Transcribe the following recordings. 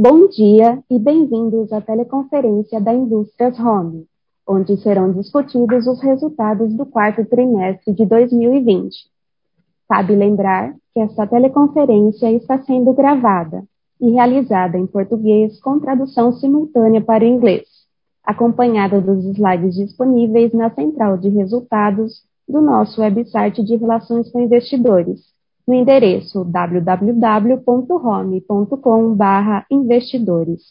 Bom dia e bem-vindos à teleconferência da Indústrias Home, onde serão discutidos os resultados do quarto trimestre de 2020. Cabe lembrar que esta teleconferência está sendo gravada e realizada em português com tradução simultânea para o inglês, acompanhada dos slides disponíveis na central de resultados do nosso website de relações com investidores no endereço www.home.com/investidores.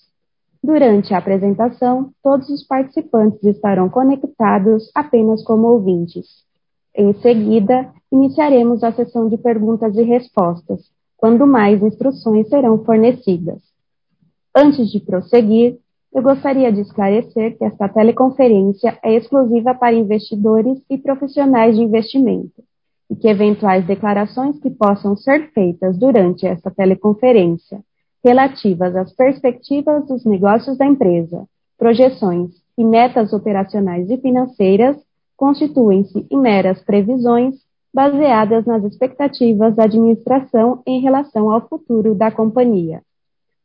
Durante a apresentação, todos os participantes estarão conectados apenas como ouvintes. Em seguida, iniciaremos a sessão de perguntas e respostas, quando mais instruções serão fornecidas. Antes de prosseguir, eu gostaria de esclarecer que esta teleconferência é exclusiva para investidores e profissionais de investimento e que eventuais declarações que possam ser feitas durante esta teleconferência relativas às perspectivas dos negócios da empresa, projeções e metas operacionais e financeiras constituem-se em meras previsões baseadas nas expectativas da administração em relação ao futuro da companhia.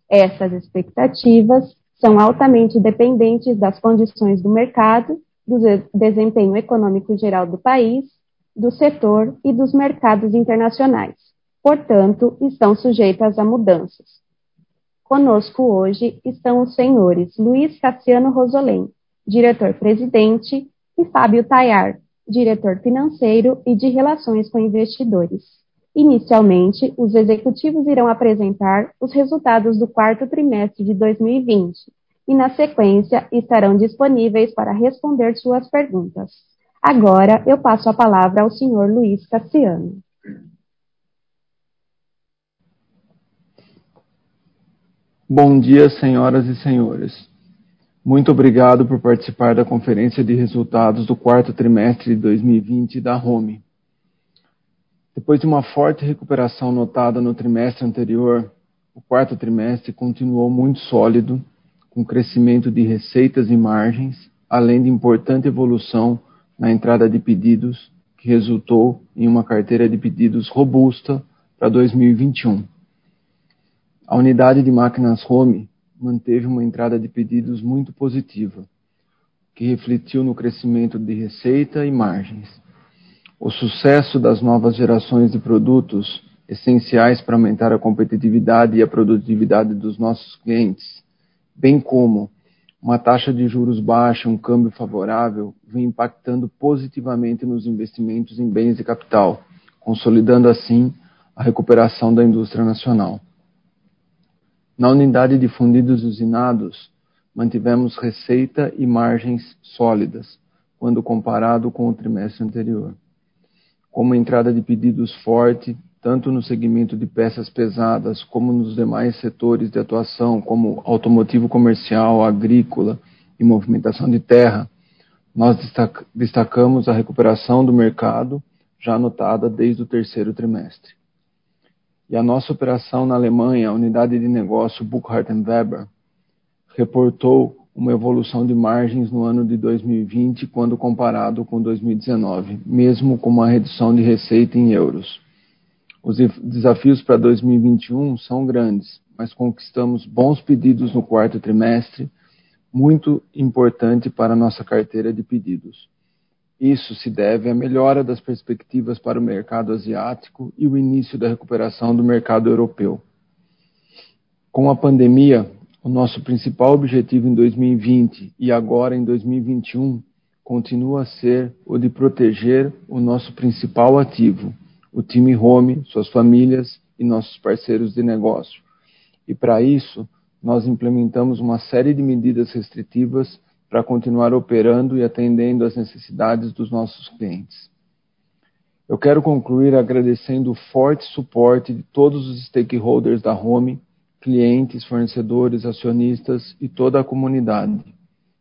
Essas expectativas são altamente dependentes das condições do mercado, do desempenho econômico geral do país do setor e dos mercados internacionais. Portanto, estão sujeitas a mudanças. Conosco hoje estão os senhores Luiz Cassiano Rosolém, diretor-presidente, e Fábio Tayar, diretor financeiro e de relações com investidores. Inicialmente, os executivos irão apresentar os resultados do quarto trimestre de 2020 e, na sequência, estarão disponíveis para responder suas perguntas. Agora eu passo a palavra ao senhor Luiz Cassiano. Bom dia, senhoras e senhores. Muito obrigado por participar da conferência de resultados do quarto trimestre de 2020 da Home. Depois de uma forte recuperação notada no trimestre anterior, o quarto trimestre continuou muito sólido, com crescimento de receitas e margens, além de importante evolução na entrada de pedidos, que resultou em uma carteira de pedidos robusta para 2021. A unidade de máquinas Home manteve uma entrada de pedidos muito positiva, que refletiu no crescimento de receita e margens. O sucesso das novas gerações de produtos essenciais para aumentar a competitividade e a produtividade dos nossos clientes, bem como uma taxa de juros baixa, um câmbio favorável, vem impactando positivamente nos investimentos em bens de capital, consolidando assim a recuperação da indústria nacional. Na unidade de fundidos usinados, mantivemos receita e margens sólidas, quando comparado com o trimestre anterior. Com uma entrada de pedidos forte, tanto no segmento de peças pesadas como nos demais setores de atuação, como automotivo comercial, agrícola e movimentação de terra, nós destacamos a recuperação do mercado, já notada desde o terceiro trimestre. E a nossa operação na Alemanha, a unidade de negócio Burkhardt Weber, reportou uma evolução de margens no ano de 2020 quando comparado com 2019, mesmo com uma redução de receita em euros. Os desafios para 2021 são grandes, mas conquistamos bons pedidos no quarto trimestre, muito importante para a nossa carteira de pedidos. Isso se deve à melhora das perspectivas para o mercado asiático e o início da recuperação do mercado europeu. Com a pandemia, o nosso principal objetivo em 2020 e agora em 2021 continua a ser o de proteger o nosso principal ativo, o time Home, suas famílias e nossos parceiros de negócio. E para isso, nós implementamos uma série de medidas restritivas para continuar operando e atendendo às necessidades dos nossos clientes. Eu quero concluir agradecendo o forte suporte de todos os stakeholders da Home, clientes, fornecedores, acionistas e toda a comunidade.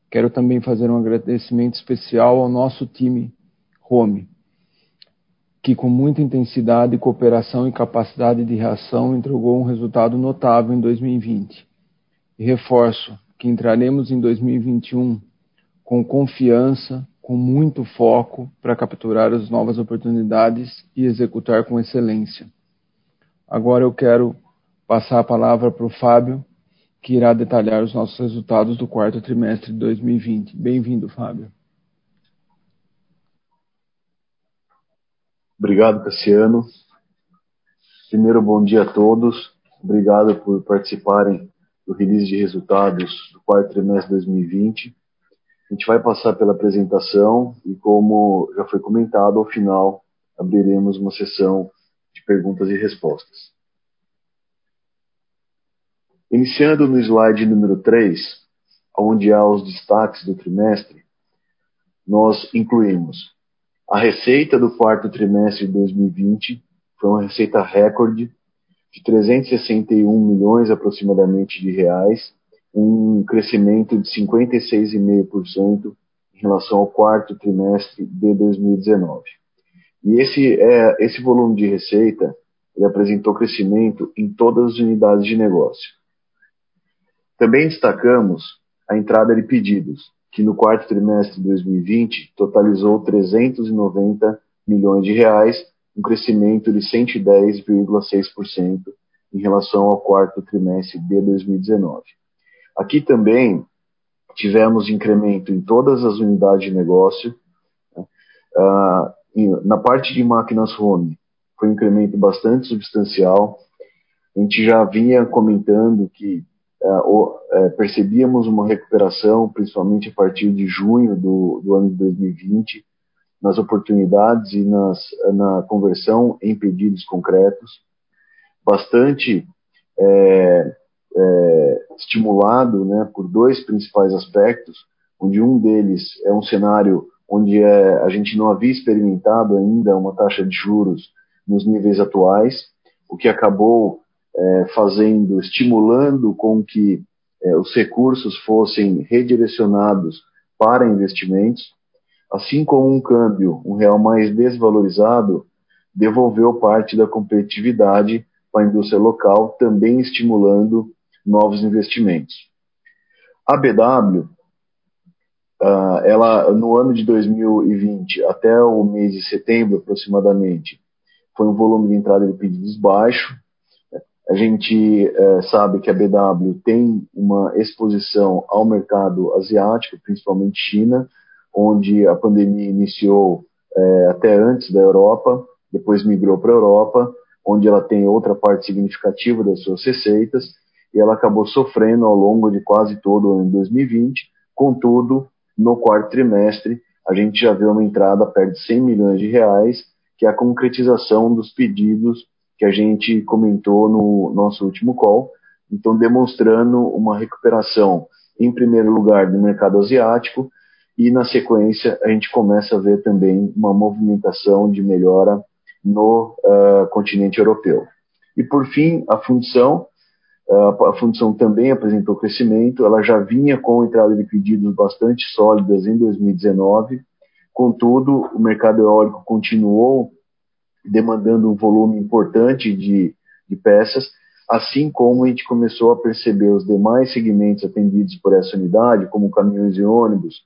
Quero também fazer um agradecimento especial ao nosso time Home, que com muita intensidade, cooperação e capacidade de reação entregou um resultado notável em 2020. E reforço que entraremos em 2021 com confiança, com muito foco para capturar as novas oportunidades e executar com excelência. Agora eu quero passar a palavra para o Fábio, que irá detalhar os nossos resultados do quarto trimestre de 2020. Bem-vindo, Fábio. Obrigado, Cassiano. Primeiro, bom dia a todos. Obrigado por participarem do release de resultados do quarto trimestre de 2020. A gente vai passar pela apresentação e, como já foi comentado, ao final abriremos uma sessão de perguntas e respostas. Iniciando no slide número 3, onde há os destaques do trimestre, nós incluímos a receita do quarto trimestre de 2020 foi uma receita recorde de 361 milhões aproximadamente de reais, um crescimento de 56,5% em relação ao quarto trimestre de 2019. E esse, é, esse volume de receita ele apresentou crescimento em todas as unidades de negócio. Também destacamos a entrada de pedidos, que no quarto trimestre de 2020 totalizou 390 milhões de reais, um crescimento de 110,6% em relação ao quarto trimestre de 2019. Aqui também tivemos incremento em todas as unidades de negócio. Né? Uh, na parte de máquinas home, foi um incremento bastante substancial. A gente já vinha comentando que percebíamos uma recuperação, principalmente a partir de junho do, do ano de 2020, nas oportunidades e nas, na conversão em pedidos concretos, bastante é, é, estimulado né, por dois principais aspectos, onde um deles é um cenário onde é, a gente não havia experimentado ainda uma taxa de juros nos níveis atuais, o que acabou é, fazendo, estimulando com que é, os recursos fossem redirecionados para investimentos, assim como um câmbio, um real mais desvalorizado, devolveu parte da competitividade para a indústria local, também estimulando novos investimentos. A BW, uh, ela no ano de 2020 até o mês de setembro aproximadamente, foi um volume de entrada de pedidos baixo. A gente uh, sabe que a BW tem uma exposição ao mercado asiático, principalmente China, onde a pandemia iniciou é, até antes da Europa, depois migrou para a Europa, onde ela tem outra parte significativa das suas receitas, e ela acabou sofrendo ao longo de quase todo o ano de 2020. Contudo, no quarto trimestre, a gente já vê uma entrada perto de 100 milhões de reais, que é a concretização dos pedidos que a gente comentou no nosso último call. Então, demonstrando uma recuperação, em primeiro lugar, do mercado asiático, e na sequência a gente começa a ver também uma movimentação de melhora no uh, continente europeu. E por fim, a função, uh, a função também apresentou crescimento, ela já vinha com entrada de pedidos bastante sólidas em 2019, contudo, o mercado eólico continuou demandando um volume importante de, de peças, assim como a gente começou a perceber os demais segmentos atendidos por essa unidade, como caminhões e ônibus,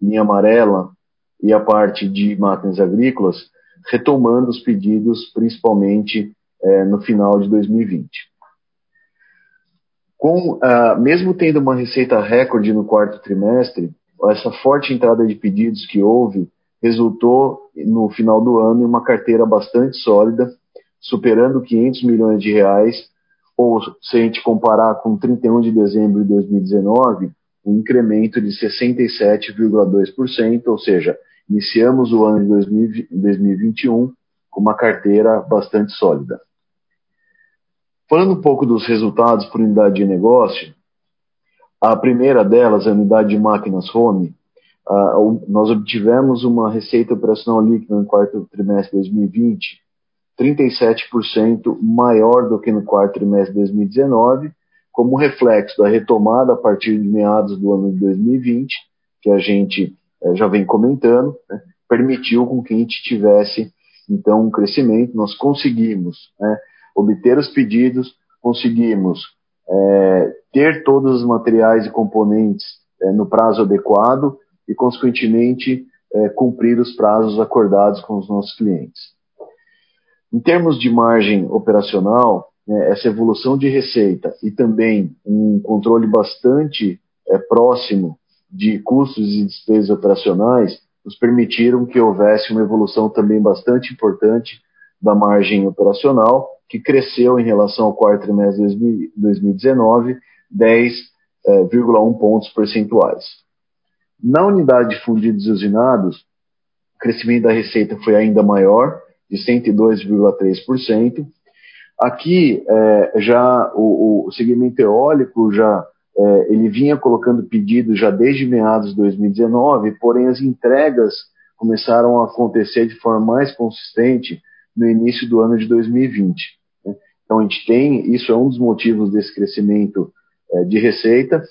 linha amarela e a parte de máquinas agrícolas, retomando os pedidos, principalmente é, no final de 2020. Com, uh, mesmo tendo uma receita recorde no quarto trimestre, essa forte entrada de pedidos que houve resultou no final do ano em uma carteira bastante sólida, superando 500 milhões de reais, ou se a gente comparar com 31 de dezembro de 2019, um incremento de 67,2%, ou seja, iniciamos o ano de 2021 com uma carteira bastante sólida. Falando um pouco dos resultados por unidade de negócio, a primeira delas, a unidade de máquinas home, nós obtivemos uma receita operacional líquida no quarto trimestre de 2020 37% maior do que no quarto trimestre de 2019 como reflexo da retomada a partir de meados do ano de 2020, que a gente é, já vem comentando, né, permitiu com que a gente tivesse então um crescimento. Nós conseguimos né, obter os pedidos, conseguimos é, ter todos os materiais e componentes é, no prazo adequado e, consequentemente, cumprir os prazos acordados com os nossos clientes. Em termos de margem operacional, né, essa evolução de receita e também um controle bastante é, próximo de custos e despesas operacionais nos permitiram que houvesse uma evolução também bastante importante da margem operacional, que cresceu em relação ao quarto trimestre de 2019, 10,1 é, pontos percentuais. Na unidade de fundidos e usinados, o crescimento da receita foi ainda maior, de 102,3%. Aqui, é, já o, o, segmento eólico já é, ele vinha colocando pedidos já desde meados de 2019, porém as entregas começaram a acontecer de forma mais consistente no início do ano de 2020. Né? Então a gente tem, isso é um dos motivos desse crescimento é, de receita,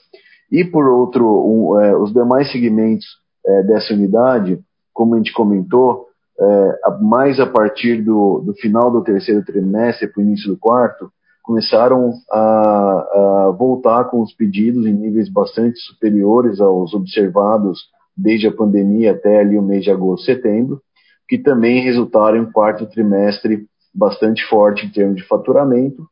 e por outro, um, é, os demais segmentos é, dessa unidade, como a gente comentou, é, mais a partir do, do final do terceiro trimestre para o início do quarto, começaram a, a, voltar com os pedidos em níveis bastante superiores aos observados desde a pandemia até ali o mês de agosto, setembro, que também resultaram em um quarto trimestre bastante forte em termos de faturamento,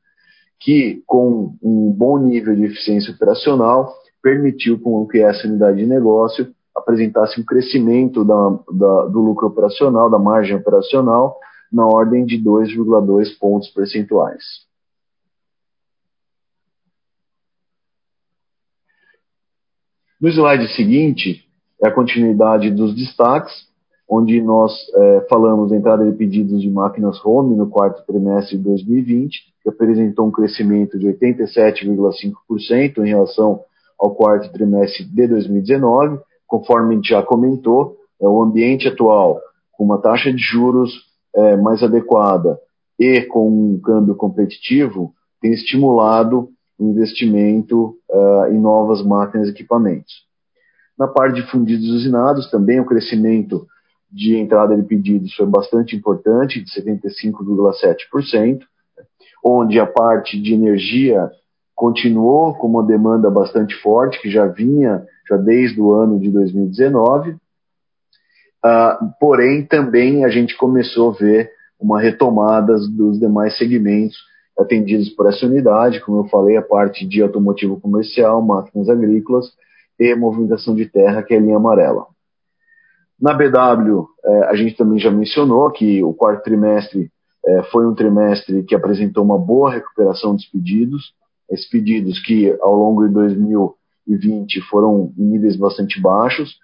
que com um bom nível de eficiência operacional permitiu com que essa unidade de negócio apresentasse um crescimento da, da, do lucro operacional, da margem operacional, na ordem de 2,2 pontos percentuais. No slide seguinte, é a continuidade dos destaques, onde nós é, falamos da entrada de pedidos de máquinas home no quarto trimestre de 2020, que apresentou um crescimento de 87,5% em relação ao quarto trimestre de 2019, conforme a gente já comentou, é o ambiente atual, com uma taxa de juros é, mais adequada e com um câmbio competitivo, tem estimulado o investimento uh, em novas máquinas e equipamentos. Na parte de fundidos usinados, também o crescimento de entrada de pedidos foi bastante importante, de 75,7%, onde a parte de energia continuou com uma demanda bastante forte, que já vinha já desde o ano de 2019. Uh, ah, porém, também a gente começou a ver uma retomada dos demais segmentos atendidos por essa unidade, como eu falei, a parte de automotivo comercial, máquinas agrícolas e movimentação de terra, que é a linha amarela. Na BW, eh, a gente também já mencionou que o quarto trimestre eh, foi um trimestre que apresentou uma boa recuperação dos pedidos, esses pedidos que ao longo de 2020 foram em níveis bastante baixos,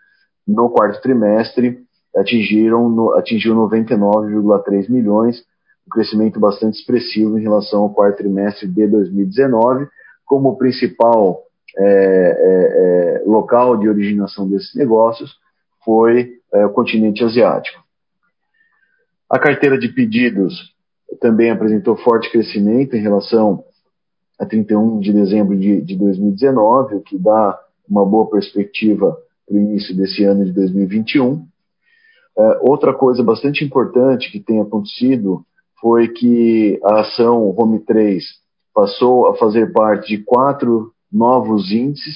no quarto trimestre atingiram atingiu 99,3 milhões, um crescimento bastante expressivo em relação ao quarto trimestre de 2019, como principal é, é, é, local de originação desses negócios foi é, o continente asiático. A carteira de pedidos também apresentou forte crescimento em relação a 31 de dezembro de, de 2019, o que dá uma boa perspectiva para o início desse ano de 2021. É, outra coisa bastante importante que tem acontecido foi que a ação Home 3 passou a fazer parte de quatro novos índices,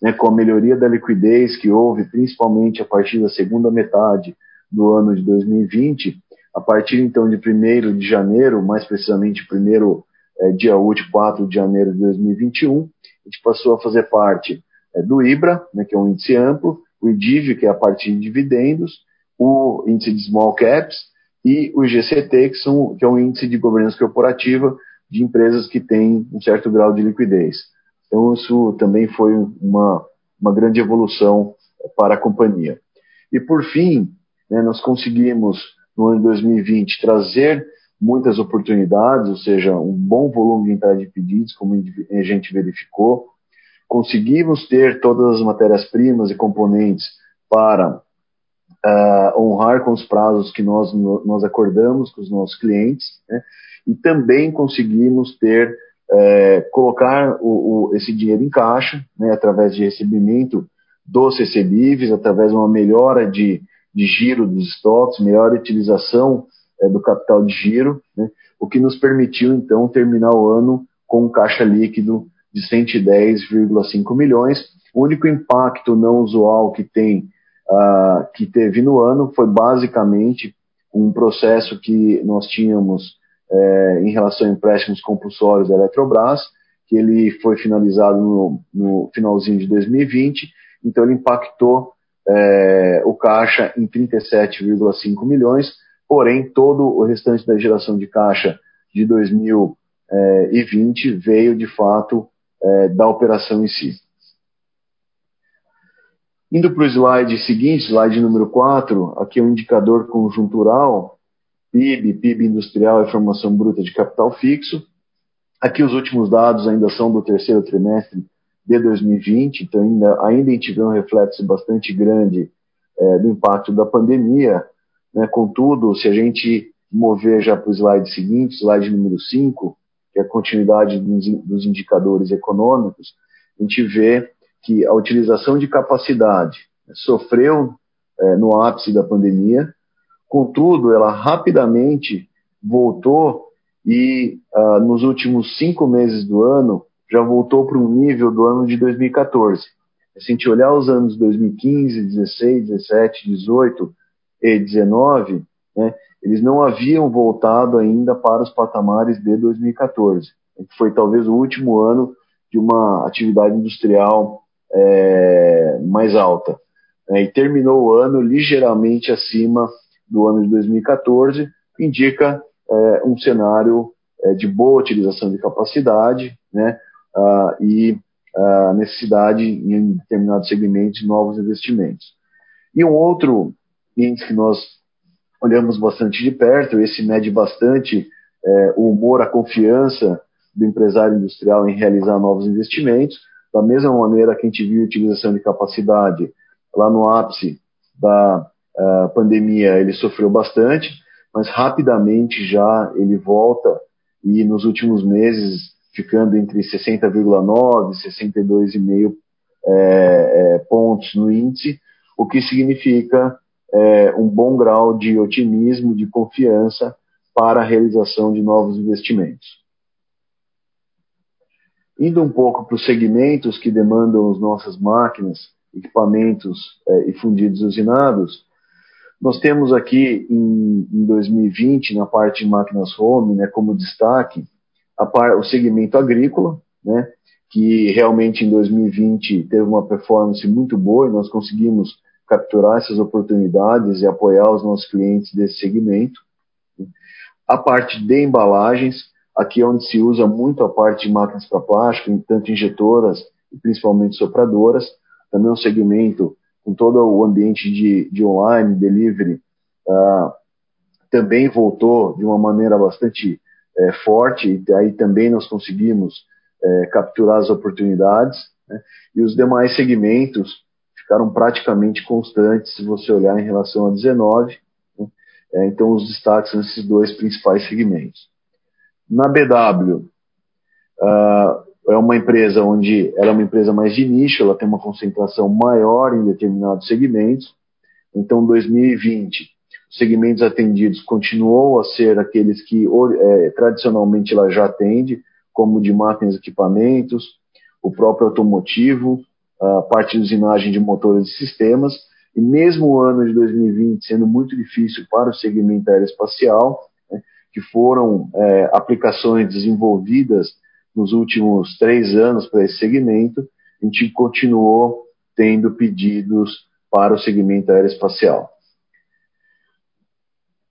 né, com a melhoria da liquidez que houve principalmente a partir da segunda metade do ano de 2020. A partir então de 1 de janeiro, mais precisamente primeiro é, dia útil 4 de janeiro de 2021, a gente passou a fazer parte é, do IBRA, né, que é um índice amplo, o IDIV, que é a parte de dividendos, o índice de small caps e o IGCT, que, são, que é um índice de governança corporativa de empresas que têm um certo grau de liquidez. Então, isso também foi uma, uma grande evolução para a companhia. E, por fim, né, nós conseguimos, no ano de 2020, trazer muitas oportunidades, ou seja, um bom volume de entrada de pedidos, como a gente verificou. Conseguimos ter todas as matérias-primas e componentes para uh, honrar com os prazos que nós, nós acordamos com os nossos clientes, né? e também conseguimos ter, uh, colocar o, o, esse dinheiro em caixa, né, através de recebimento dos recebíveis, através de uma melhora de, de giro dos estoques, melhor utilização é, do capital de giro, né, o que nos permitiu, então, terminar o ano com um caixa líquido de 110,5 milhões. O único impacto não usual que tem, uh, que teve no ano foi basicamente um processo que nós tínhamos é, em relação a empréstimos compulsórios da Eletrobras, que ele foi finalizado no, no finalzinho de 2020, então ele impactou é, o caixa em 37,5 milhões, porém todo o restante da geração de caixa de 2020 veio de fato é, da operação em si. Indo para o slide seguinte, slide número 4, aqui é um indicador conjuntural, PIB, PIB industrial e formação bruta de capital fixo. Aqui os últimos dados ainda são do terceiro trimestre de 2020, então ainda, ainda a gente vê um reflexo bastante grande é, do impacto da pandemia. Né? Contudo, se a gente mover já para o slide seguinte, slide número 5, que é a continuidade dos indicadores econômicos, a gente vê que a utilização de capacidade sofreu é, no ápice da pandemia, contudo, ela rapidamente voltou e uh, nos últimos cinco meses do ano já voltou para um nível do ano de 2014. Se a gente olhar os anos 2015, 16, 17, 18 e 19, né, eles não haviam voltado ainda para os patamares de 2014, que foi talvez o último ano de uma atividade industrial é, mais alta. Né, e terminou o ano ligeiramente acima do ano de 2014, que indica é, um cenário é, de boa utilização de capacidade né, uh, e a necessidade em determinados segmentos de novos investimentos. E um outro índice que nós olhamos bastante de perto, esse mede bastante é, o humor, a confiança do empresário industrial em realizar novos investimentos, da mesma maneira que a gente viu a utilização de capacidade lá no ápice da uh, pandemia, ele sofreu bastante, mas rapidamente já ele volta e nos últimos meses ficando entre 60,9 e 62,5 é, é, pontos no índice, o que significa é, um bom grau de otimismo, de confiança para a realização de novos investimentos. Indo um pouco para os segmentos que demandam as nossas máquinas, equipamentos é, e fundidos usinados, nós temos aqui em, em 2020, na parte de máquinas home, né, como destaque, par, o segmento agrícola, né, que realmente em 2020 teve uma performance muito boa e nós conseguimos capturar essas oportunidades e apoiar os nossos clientes desse segmento. A parte de embalagens, aqui é onde se usa muito a parte de máquinas para plástico, tanto injetoras e principalmente sopradoras, também um segmento com todo o ambiente de, de online, delivery, uh, também voltou de uma maneira bastante é, forte, e aí também nós conseguimos é, capturar as oportunidades, né? e os demais segmentos ficaram praticamente constantes se você olhar em relação a 19, né? é, então os destaques nesses dois principais segmentos. Na BW, uh, ah, é uma empresa onde ela é uma empresa mais de nicho, ela tem uma concentração maior em determinados segmentos, então 2020 segmentos atendidos continuou a ser aqueles que é, tradicionalmente ela já atende, como de máquinas e equipamentos, o próprio automotivo, parte de usinagem de motores e sistemas, e mesmo o ano de 2020 sendo muito difícil para o segmento aeroespacial, né, que foram é, aplicações desenvolvidas nos últimos três anos para esse segmento, a gente continuou tendo pedidos para o segmento aeroespacial.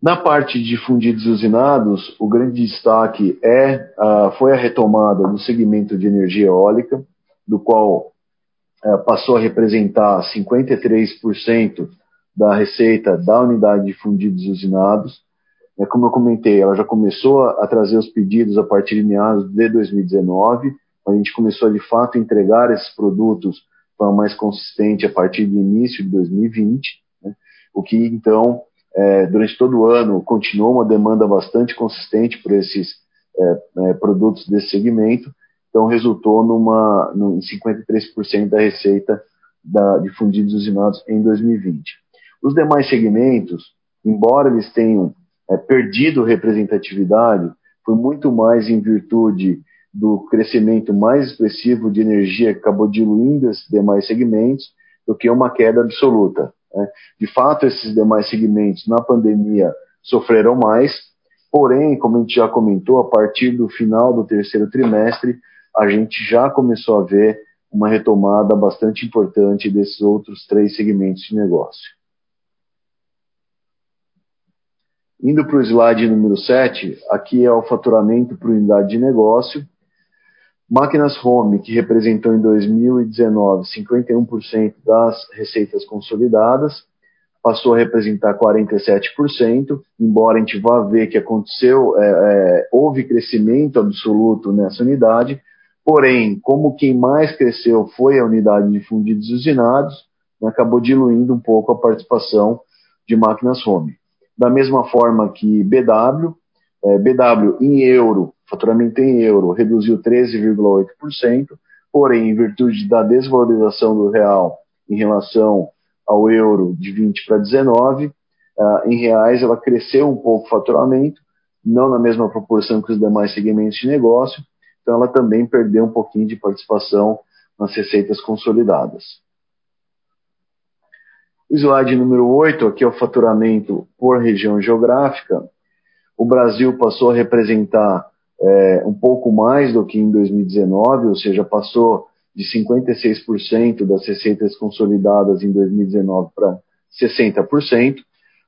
Na parte de fundidos usinados, o grande destaque é, uh, foi a retomada do segmento de energia eólica, do qual passou a representar 53% da receita da unidade de fundidos usinados. É, como eu comentei, ela já começou a, a trazer os pedidos a partir de meados de 2019, a gente começou a de fato entregar esses produtos de forma mais consistente a partir do início de 2020, né, o que então é, durante todo o ano continuou uma demanda bastante consistente por esses é, é, produtos desse segmento, então resultou numa, num 53% da receita da, de fundidos usinados em 2020. Os demais segmentos, embora eles tenham é, perdido representatividade, foi muito mais em virtude do crescimento mais expressivo de energia que acabou diluindo esses demais segmentos do que uma queda absoluta. Né? De fato, esses demais segmentos na pandemia sofreram mais, Porém, como a gente já comentou, a partir do final do terceiro trimestre, a gente já começou a ver uma retomada bastante importante desses outros três segmentos de negócio. Indo para o slide número 7, aqui é o faturamento por unidade de negócio. Máquinas Home, que representou em 2019 51% das receitas consolidadas, passou a representar 47%, embora a gente vá ver que aconteceu, é, é, houve crescimento absoluto nessa unidade, porém, como quem mais cresceu foi a unidade de fundidos usinados, né, acabou diluindo um pouco a participação de máquinas home. Da mesma forma que BW, é, BW em euro, faturamento em euro, reduziu 13,8%, porém, em virtude da desvalorização do real em relação ao euro de 20 para 19, uh, em reais ela cresceu um pouco o faturamento, não na mesma proporção que os demais segmentos de negócio, então ela também perdeu um pouquinho de participação nas receitas consolidadas. O slide número 8, aqui é o faturamento por região geográfica. O Brasil passou a representar é, um pouco mais do que em 2019, ou seja, passou de 56% das receitas consolidadas em 2019 para 60%.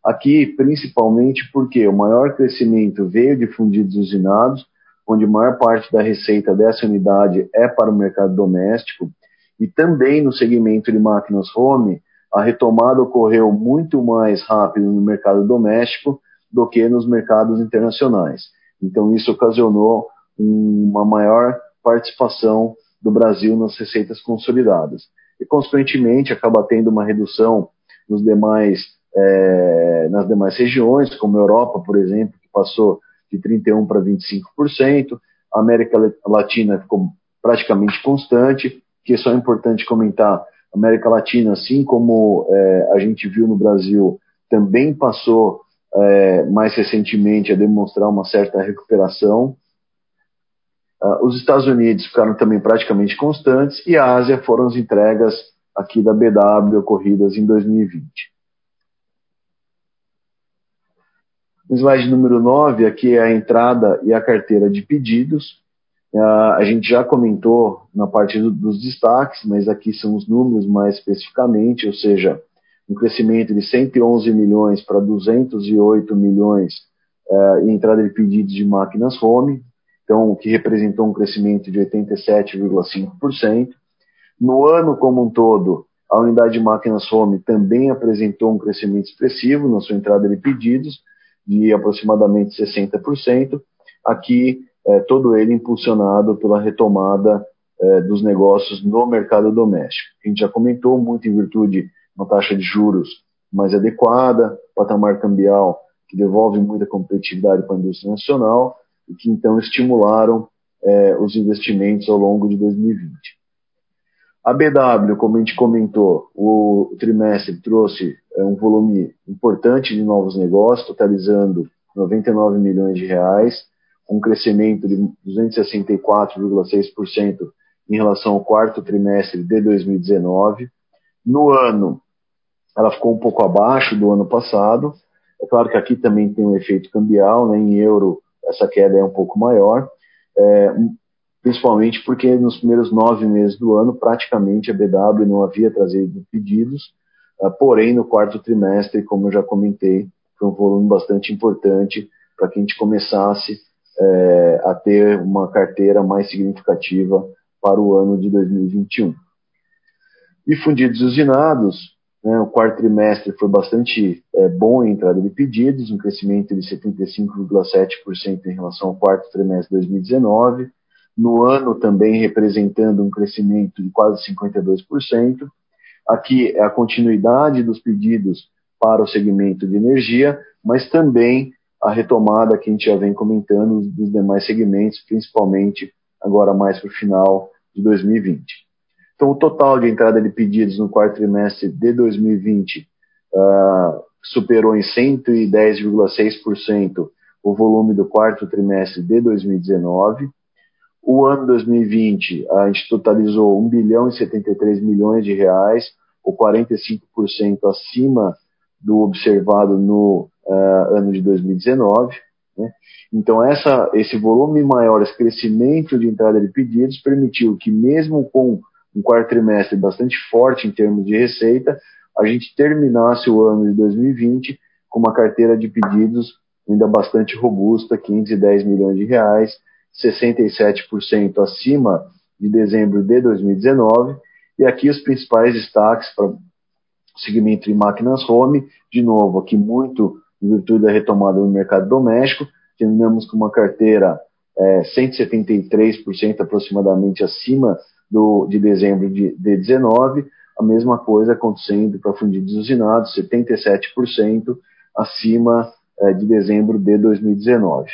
Aqui, principalmente porque o maior crescimento veio de fundidos usinados, onde a maior parte da receita dessa unidade é para o mercado doméstico, e também no segmento de máquinas home, a retomada ocorreu muito mais rápido no mercado doméstico do que nos mercados internacionais. Então, isso ocasionou uma maior participação do Brasil nas receitas consolidadas. E, consequentemente, acaba tendo uma redução nos demais, é, nas demais regiões, como a Europa, por exemplo, que passou de 31% para 25%, a América Latina ficou praticamente constante, que é só importante comentar, a América Latina, assim como é, a gente viu no Brasil, também passou é, mais recentemente a demonstrar uma certa recuperação, Uh, os Estados Unidos ficaram também praticamente constantes e a Ásia foram as entregas aqui da BW ocorridas em 2020. No slide número 9, aqui é a entrada e a carteira de pedidos. Uh, a gente já comentou na parte do, dos destaques, mas aqui são os números mais especificamente, ou seja, um crescimento de 111 milhões para 208 milhões uh, em entrada de pedidos de máquinas home, então o que representou um crescimento de 87,5%. No ano como um todo, a unidade de máquinas home também apresentou um crescimento expressivo na sua entrada de pedidos, de aproximadamente 60%. Aqui, é, todo ele impulsionado pela retomada é, dos negócios no mercado doméstico. A gente já comentou muito em virtude de uma taxa de juros mais adequada, patamar cambial que devolve muita competitividade para a indústria nacional e que então estimularam é, os investimentos ao longo de 2020. A BW, como a gente comentou, o trimestre trouxe é, um volume importante de novos negócios, totalizando 99 milhões de reais, um crescimento de 264,6% em relação ao quarto trimestre de 2019. No ano, ela ficou um pouco abaixo do ano passado. É claro que aqui também tem um efeito cambial, né? em euro essa queda é um pouco maior, é, principalmente porque nos primeiros nove meses do ano, praticamente a BW não havia trazido pedidos, uh, porém no quarto trimestre, como eu já comentei, foi um volume bastante importante para que a gente começasse é, a ter uma carteira mais significativa para o ano de 2021. E fundidos usinados, né, o quarto trimestre foi bastante é, bom em entrada de pedidos, um crescimento de 75,7% em relação ao quarto trimestre de 2019. No ano também representando um crescimento de quase 52%. Aqui é a continuidade dos pedidos para o segmento de energia, mas também a retomada que a gente já vem comentando dos demais segmentos, principalmente agora mais para o final de 2020. Então, o total de entrada de pedidos no quarto trimestre de 2020 uh, ah, superou em 110,6% o volume do quarto trimestre de 2019. O ano 2020, a gente totalizou 1 bilhão e 73 milhões de reais, ou 45% acima do observado no uh, ano de 2019. Né? Então, essa, esse volume maior, esse crescimento de entrada de pedidos, permitiu que, mesmo com um quarto trimestre bastante forte em termos de receita, a gente terminasse o ano de 2020 com uma carteira de pedidos ainda bastante robusta, 510 milhões de reais, 67% acima de dezembro de 2019. E aqui os principais destaques para o segmento de máquinas home, de novo, aqui muito em virtude da retomada no mercado doméstico, terminamos com uma carteira é, 173% aproximadamente acima do, de dezembro de, de 19, a mesma coisa acontecendo para fundidos usinados, 77% acima é, de dezembro de 2019.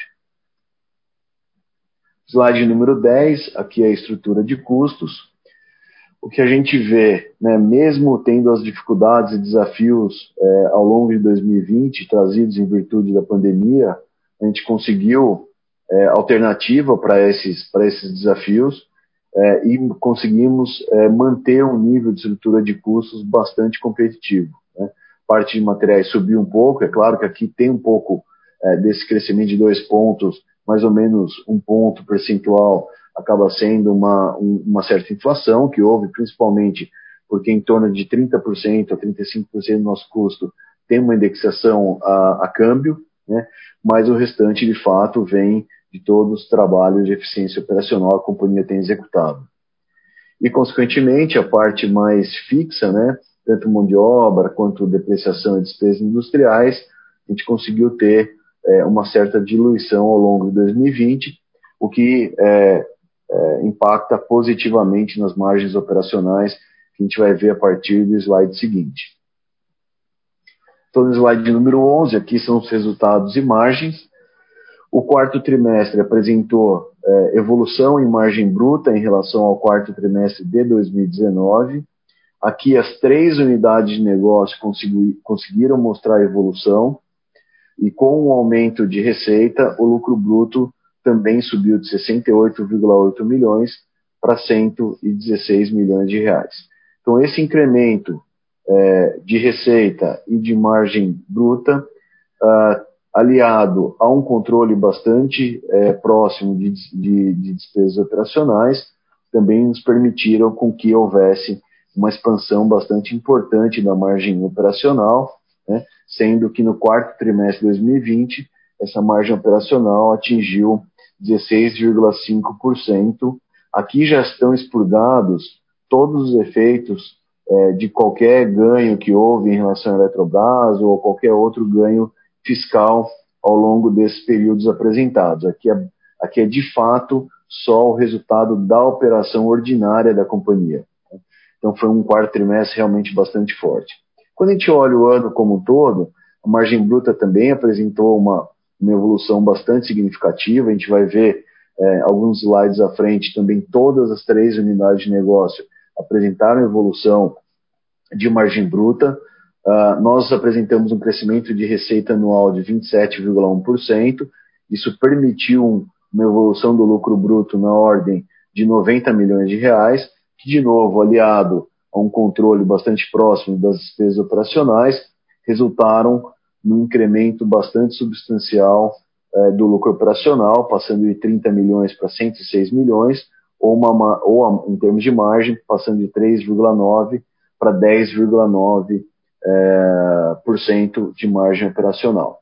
Slide número 10, aqui é a estrutura de custos. O que a gente vê, né, mesmo tendo as dificuldades e desafios é, ao longo de 2020 trazidos em virtude da pandemia, a gente conseguiu é, alternativa para esses, esses desafios é, e conseguimos é, manter um nível de estrutura de custos bastante competitivo. Né? Parte de materiais subiu um pouco, é claro que aqui tem um pouco é, desse crescimento de dois pontos, mais ou menos um ponto percentual acaba sendo uma, um, uma certa inflação que houve, principalmente porque em torno de 30% a 35% do nosso custo tem uma indexação a, a câmbio, né? mas o restante, de fato, vem de todos os trabalhos de eficiência operacional que a companhia tem executado. E, consequentemente, a parte mais fixa, né, tanto mão de obra quanto depreciação e despesas industriais, a gente conseguiu ter é, uma certa diluição ao longo de 2020, o que é, é, impacta positivamente nas margens operacionais, que a gente vai ver a partir do slide seguinte. Então, no slide número 11, aqui são os resultados e margens. O quarto trimestre apresentou é, evolução em margem bruta em relação ao quarto trimestre de 2019. Aqui, as três unidades de negócio conseguiram mostrar evolução. E com o aumento de receita, o lucro bruto também subiu de 68,8 milhões para 116 milhões de reais. Então, esse incremento é, de receita e de margem bruta, uh, aliado a um controle bastante é, próximo de, de, de, despesas operacionais, também nos permitiram com que houvesse uma expansão bastante importante da margem operacional, né, sendo que no quarto trimestre de 2020 essa margem operacional atingiu 16,5%. Aqui já estão expurgados todos os efeitos é, de qualquer ganho que houve em relação à Eletrobras ou qualquer outro ganho fiscal ao longo desses períodos apresentados. Aqui é, aqui é de fato só o resultado da operação ordinária da companhia. Então foi um quarto trimestre realmente bastante forte. Quando a gente olha o ano como um todo, a margem bruta também apresentou uma, uma evolução bastante significativa. A gente vai ver é, alguns slides à frente também todas as três unidades de negócio apresentaram evolução de margem bruta. Uh, nós apresentamos um crescimento de receita anual de 27,1%. Isso permitiu uma evolução do lucro bruto na ordem de 90 milhões de reais, que, de novo, aliado a um controle bastante próximo das despesas operacionais, resultaram num incremento bastante substancial eh, do lucro operacional, passando de 30 milhões para 106 milhões, ou, uma, ou em termos de margem, passando de 3,9 para 10,9% é, por cento de margem operacional.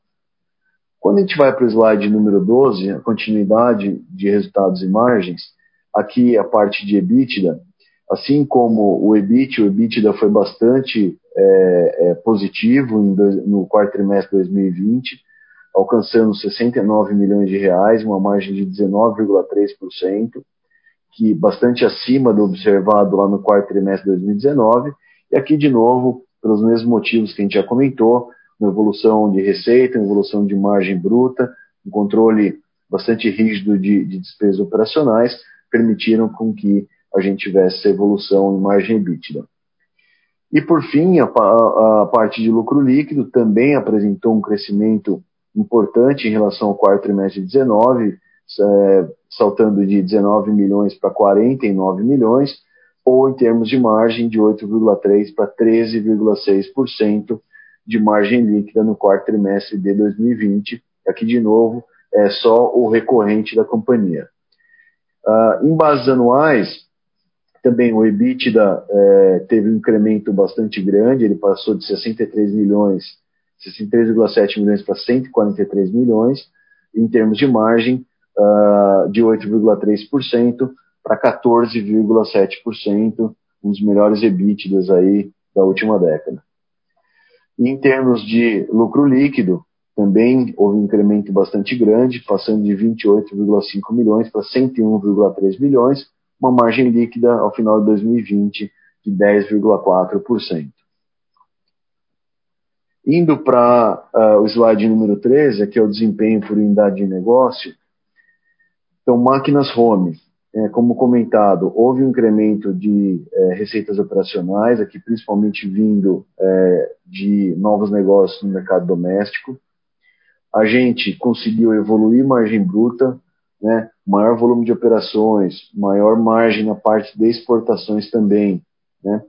Quando a gente vai para o slide número 12, a continuidade de resultados e margens, aqui a parte de EBITDA, assim como o EBIT, o EBITDA foi bastante é, é, positivo dois, no quarto trimestre de 2020, alcançando 69 milhões de reais, uma margem de 19,3%, que bastante acima do observado lá no quarto trimestre de 2019, e aqui de novo, pelos mesmos motivos que a gente já comentou, uma evolução de receita, uma evolução de margem bruta, um controle bastante rígido de, de despesas operacionais, permitiram com que a gente tivesse essa evolução em margem EBITDA. E por fim, a, a, a, parte de lucro líquido também apresentou um crescimento importante em relação ao quarto trimestre de 19, é, saltando de 19 milhões para 49 milhões, ou em termos de margem de 8,3% para 13,6% de margem líquida no quarto trimestre de 2020. Aqui, de novo, é só o recorrente da companhia. Uh, em bases anuais, também o EBITDA é, teve um incremento bastante grande, ele passou de 63 milhões, 63,7 milhões para 143 milhões, em termos de margem, uh, de 8,3% para 14,7%, um dos melhores EBITDAs aí da última década. Em termos de lucro líquido, também houve um incremento bastante grande, passando de 28,5 milhões para 101,3 milhões, uma margem líquida ao final de 2020 de 10,4%. Indo para uh, o slide número 13, aqui é o desempenho por unidade de negócio. Então, máquinas home, é, como comentado, houve um incremento de é, receitas operacionais, aqui principalmente vindo é, de novos negócios no mercado doméstico. A gente conseguiu evoluir margem bruta, né, maior volume de operações, maior margem na parte de exportações também, né,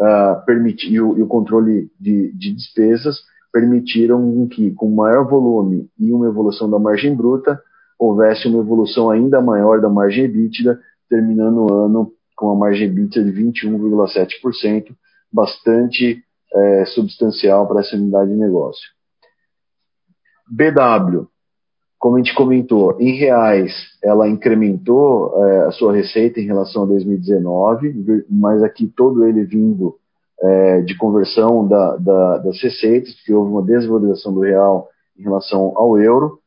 uh, e, o, e o controle de, de despesas permitiram que, com maior volume e uma evolução da margem bruta, houvesse uma evolução ainda maior da margem EBITDA, terminando o ano com uma margem EBITDA de 21,7%, bastante é, substancial para essa unidade de negócio. BW, como a gente comentou, em reais ela incrementou é, a sua receita em relação a 2019, mas aqui todo ele vindo é, de conversão da, da, das receitas, porque houve uma desvalorização do real em relação ao euro.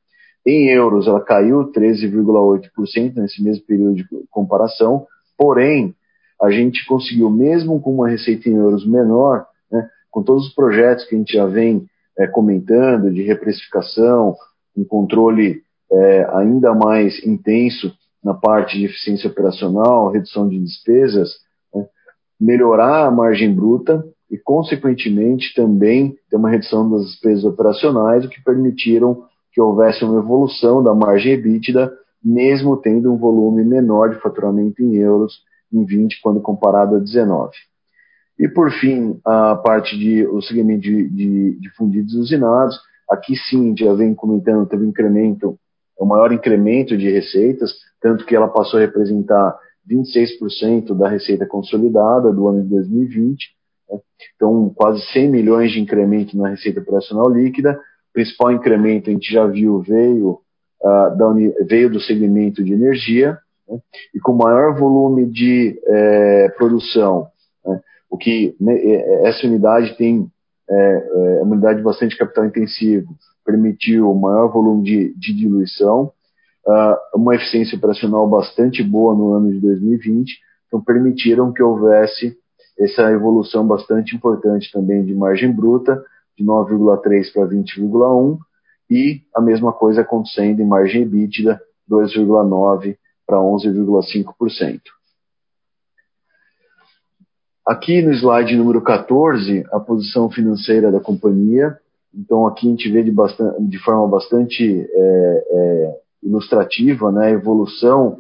Em euros, ela caiu 13,8% nesse mesmo período de comparação, porém, a gente conseguiu, mesmo com uma receita em euros menor, né, com todos os projetos que a gente já vem é, comentando de reprecificação, um controle é, ainda mais intenso na parte de eficiência operacional, redução de despesas, né, melhorar a margem bruta e, consequentemente, também ter uma redução das despesas operacionais, o que permitiram que houvesse uma evolução da margem EBITDA, mesmo tendo um volume menor de faturamento em euros em 20 quando comparado a 19. E por fim, a parte de o segmento de, de, de fundidos usinados, aqui sim já vem comentando, teve um incremento, o maior incremento de receitas, tanto que ela passou a representar 26% da receita consolidada do ano de 2020, né? então quase 100 milhões de incremento na receita operacional líquida, o principal incremento a gente já viu veio, uh, da veio do segmento de energia, né? e com maior volume de eh, produção, né? o que né, essa unidade tem é, é uma unidade bastante capital intensivo, permitiu maior volume de, de diluição, uh, uma eficiência operacional bastante boa no ano de 2020, então permitiram que houvesse essa evolução bastante importante também de margem bruta, de 9,3 para 20,1 e a mesma coisa acontecendo em margem EBITDA, 2,9 para 11,5%. Aqui no slide número 14, a posição financeira da companhia. Então aqui a gente vê de, bastante, de forma bastante é, é, ilustrativa né, a evolução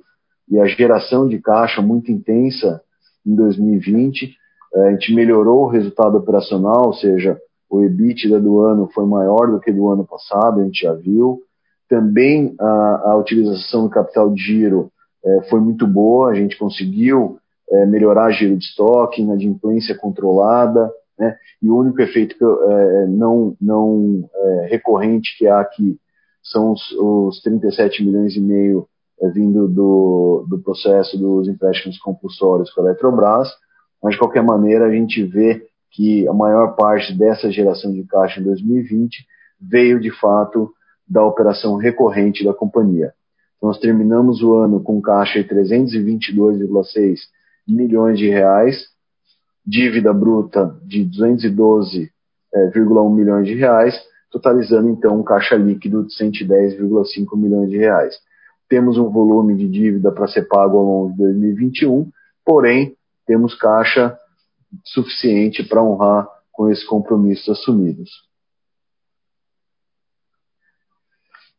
e a geração de caixa muito intensa em 2020. É, a gente melhorou o resultado operacional, ou seja, o EBITDA do ano foi maior do que do ano passado, a gente já viu. Também a, a utilização do capital de giro é, foi muito boa, a gente conseguiu é, melhorar giro de estoque, inadimplência controlada, né? e o único efeito que, é, não, não é, recorrente que há aqui são os, os 37 milhões e meio é, vindo do, do processo dos empréstimos compulsórios com a Eletrobras, mas de qualquer maneira a gente vê que a maior parte dessa geração de caixa em 2020 veio de fato da operação recorrente da companhia. Nós terminamos o ano com caixa de 322,6 milhões de reais, dívida bruta de 212,1 é, milhões de reais, totalizando então um caixa líquido de 110,5 milhões de reais. Temos um volume de dívida para ser pago ao longo de 2021, porém temos caixa suficiente para honrar com esses compromissos assumidos.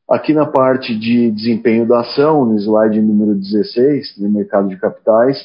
Aqui na parte de desempenho da ação, no slide número 16, no mercado de capitais,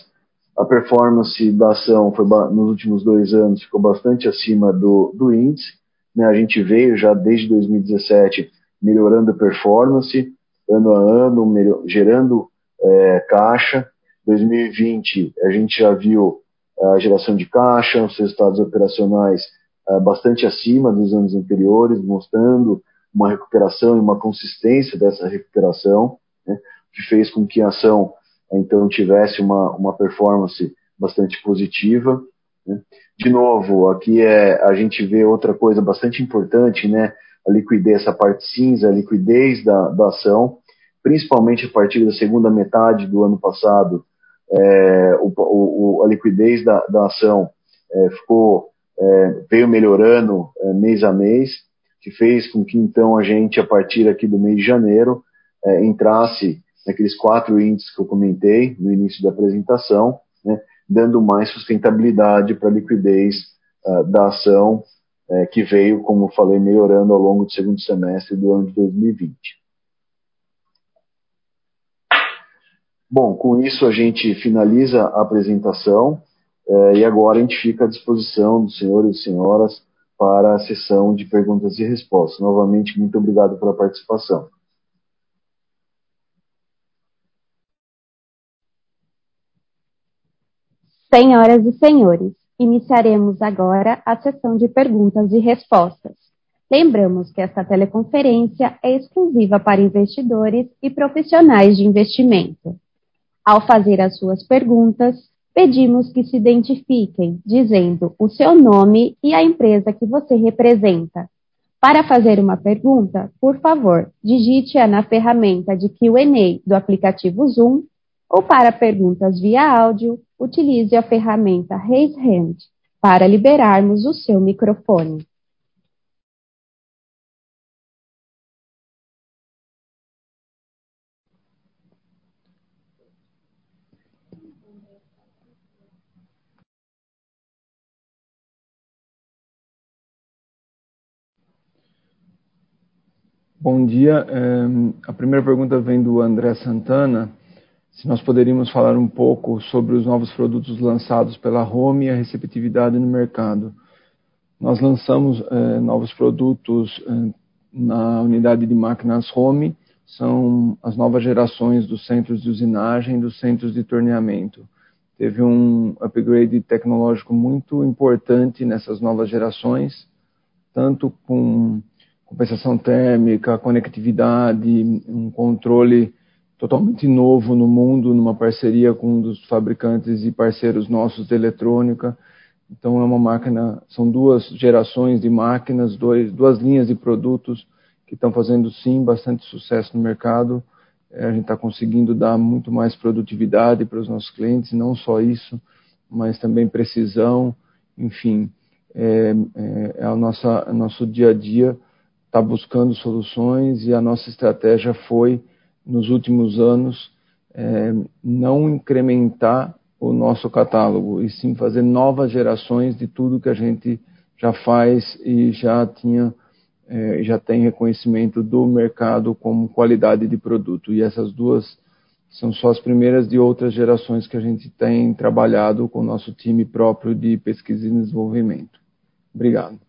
a performance da ação foi, nos últimos dois anos ficou bastante acima do, do índice. Né? A gente veio já desde 2017 melhorando a performance, ano a ano, gerando é, caixa. 2020 a gente já viu a geração de caixa, os resultados operacionais é, bastante acima dos anos anteriores, mostrando uma recuperação e uma consistência dessa recuperação, né, que fez com que a ação então tivesse uma, uma performance bastante positiva. Né. De novo, aqui é, a gente vê outra coisa bastante importante, né, a liquidez, essa parte cinza, a liquidez da, da ação, principalmente a partir da segunda metade do ano passado, é, o, o, a liquidez da, da ação é, ficou, é, veio melhorando é, mês a mês, que fez com que então a gente, a partir aqui do mês de janeiro, é, entrasse naqueles quatro índices que eu comentei no início da apresentação, né, dando mais sustentabilidade para a liquidez uh, da ação é, que veio, como falei, melhorando ao longo do segundo semestre do ano de 2020. Bom, com isso a gente finaliza a apresentação é, e agora a gente fica à disposição dos senhores e senhoras para a sessão de perguntas e respostas. Novamente, muito obrigado pela participação. Senhoras e senhores, Iniciaremos agora a sessão de perguntas e respostas. Lembramos que esta teleconferência é exclusiva para investidores e profissionais de investimento. Ao fazer as suas perguntas, pedimos que se identifiquem dizendo o seu nome e a empresa que você representa. Para fazer uma pergunta, por favor, digite-a na ferramenta de Q&A do aplicativo Zoom ou para perguntas via áudio, utilize a ferramenta Raise Hand para liberarmos o seu microfone. Bom dia. É, a primeira pergunta vem do André Santana se nós poderíamos falar um pouco sobre os novos produtos lançados pela Home e a receptividade no mercado. Nós lançamos eh, novos produtos eh, na unidade de máquinas Home, são as novas gerações dos centros de usinagem, dos centros de torneamento. Teve um upgrade tecnológico muito importante nessas novas gerações, tanto com compensação térmica, conectividade, um controle totalmente novo no mundo, numa parceria com um dos fabricantes e parceiros nossos de eletrônica. Então é uma máquina, são duas gerações de máquinas, dois, duas linhas de produtos que estão fazendo sim bastante sucesso no mercado. É, a gente está conseguindo dar muito mais produtividade para os nossos clientes, não só isso, mas também precisão, enfim, é, é, é a nosso dia a dia está buscando soluções e a nossa estratégia foi nos últimos anos é, não incrementar o nosso catálogo, e sim fazer novas gerações de tudo que a gente já faz e já tinha é, já tem reconhecimento do mercado como qualidade de produto. E essas duas são só as primeiras de outras gerações que a gente tem trabalhado com o nosso time próprio de pesquisa e desenvolvimento. Obrigado.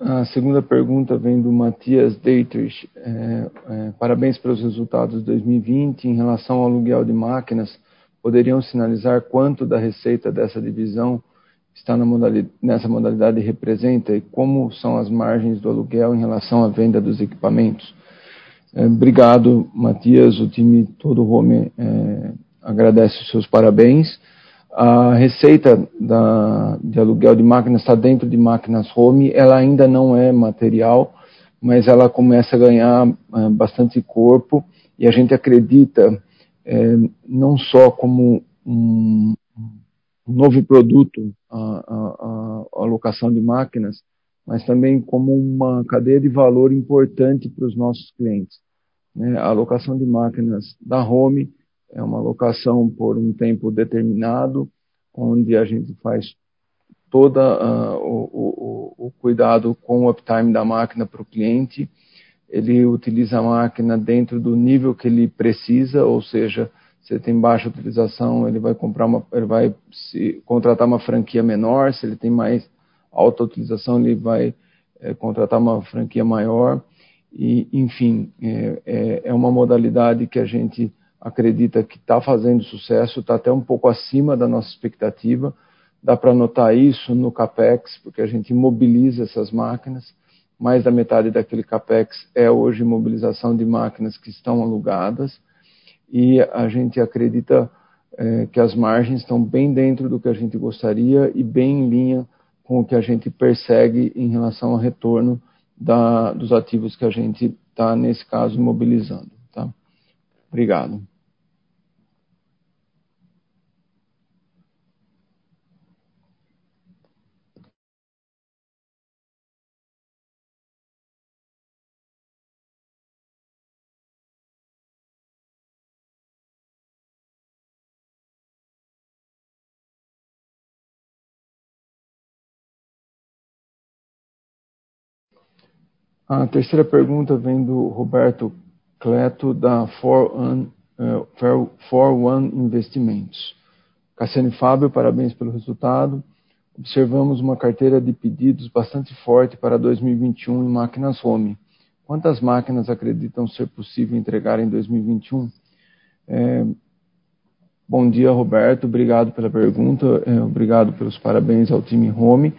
A segunda pergunta vem do Matias Deitrich. É, é, parabéns pelos resultados de 2020. Em relação ao aluguel de máquinas, poderiam sinalizar quanto da receita dessa divisão está modalidade, nessa modalidade representa e como são as margens do aluguel em relação à venda dos equipamentos? É, obrigado, Matias. O time todo Home é, agradece os seus parabéns. A receita da, de aluguel de máquinas está dentro de máquinas home, ela ainda não é material, mas ela começa a ganhar é, bastante corpo e a gente acredita é, não só como um, novo produto, a, a, a, alocação de máquinas, mas também como uma cadeia de valor importante para os nossos clientes. Né? A alocação de máquinas da Home é uma locação por um tempo determinado, onde a gente faz todo uh, o, o, o, cuidado com o uptime da máquina para o cliente. Ele utiliza a máquina dentro do nível que ele precisa, ou seja, se tem baixa utilização, ele vai comprar uma, ele vai se, contratar uma franquia menor. Se ele tem mais alta utilização, ele vai é, contratar uma franquia maior. E, enfim, é, é uma modalidade que a gente acredita que está fazendo sucesso, está até um pouco acima da nossa expectativa. Dá para notar isso no CAPEX, porque a gente imobiliza essas máquinas. Mais da metade daquele CAPEX é hoje imobilização de máquinas que estão alugadas. E a gente acredita é, que as margens estão bem dentro do que a gente gostaria e bem em linha com o que a gente persegue em relação ao retorno da, dos ativos que a gente está, nesse caso, imobilizando. Obrigado. A terceira pergunta vem do Roberto Cleto, da For One, uh, For One Investimentos. Cassiano e Fábio, parabéns pelo resultado. Observamos uma carteira de pedidos bastante forte para 2021 em máquinas home. Quantas máquinas acreditam ser possível entregar em 2021? É, bom dia, Roberto. Obrigado pela pergunta. É, obrigado pelos parabéns ao time home.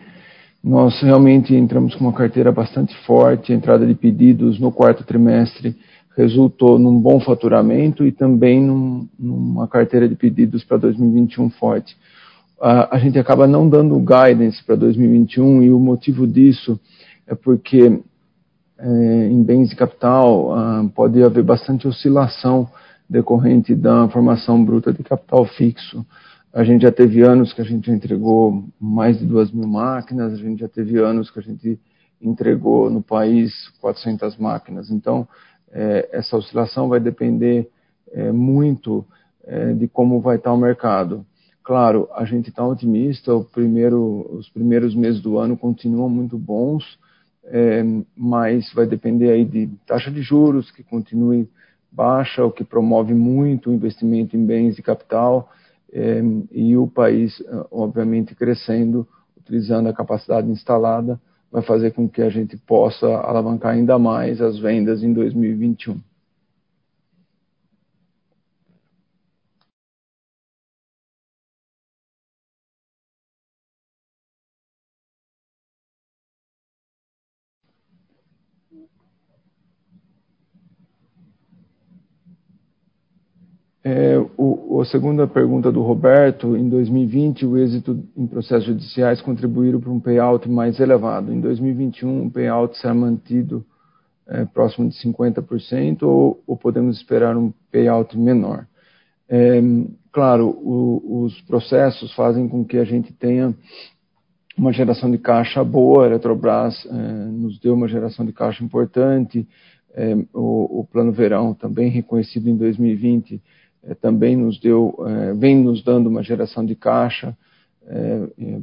Nós realmente entramos com uma carteira bastante forte, entrada de pedidos no quarto trimestre resultou num bom faturamento e também num, numa carteira de pedidos para 2021 forte. A, a gente acaba não dando guidance para 2021 e o motivo disso é porque é, em bens de capital ah, pode haver bastante oscilação decorrente da formação bruta de capital fixo. A gente já teve anos que a gente entregou mais de duas mil máquinas, a gente já teve anos que a gente entregou no país 400 máquinas. Então, é, essa oscilação vai depender é, muito é, de como vai estar o mercado. Claro, a gente está otimista, primeiro, os primeiros meses do ano continuam muito bons, é, mas vai depender aí de taxa de juros que continue baixa, o que promove muito o investimento em bens de capital, é, e o país, obviamente, crescendo, utilizando a capacidade instalada, vai fazer com que a gente possa alavancar ainda mais as vendas em 2021. É, o, a segunda pergunta do Roberto, em 2020 o êxito em processos judiciais contribuíram para um payout mais elevado. Em 2021 o payout será mantido é, próximo de 50% ou, ou, podemos esperar um payout menor? É, claro, o, os processos fazem com que a gente tenha uma geração de caixa boa, a Eletrobras é, nos deu uma geração de caixa importante, é, o, o plano verão também reconhecido em 2020 é, também nos deu, é, vem nos dando uma geração de caixa é, é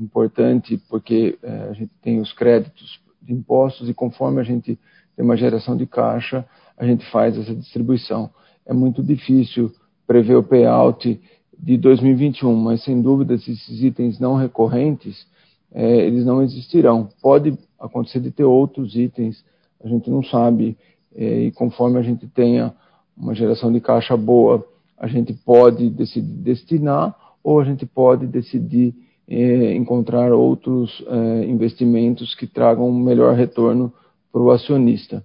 importante, porque é, a gente tem os créditos de impostos e conforme a gente tem uma geração de caixa, a gente faz essa distribuição. É muito difícil prever o payout de 2021, mas sem dúvida esses itens não recorrentes, é, eles não existirão. Pode acontecer de ter outros itens, a gente não sabe, e conforme a gente tenha uma geração de caixa boa, a gente pode decidir destinar ou a gente pode decidir eh, encontrar outros eh, investimentos que tragam um melhor retorno para o acionista.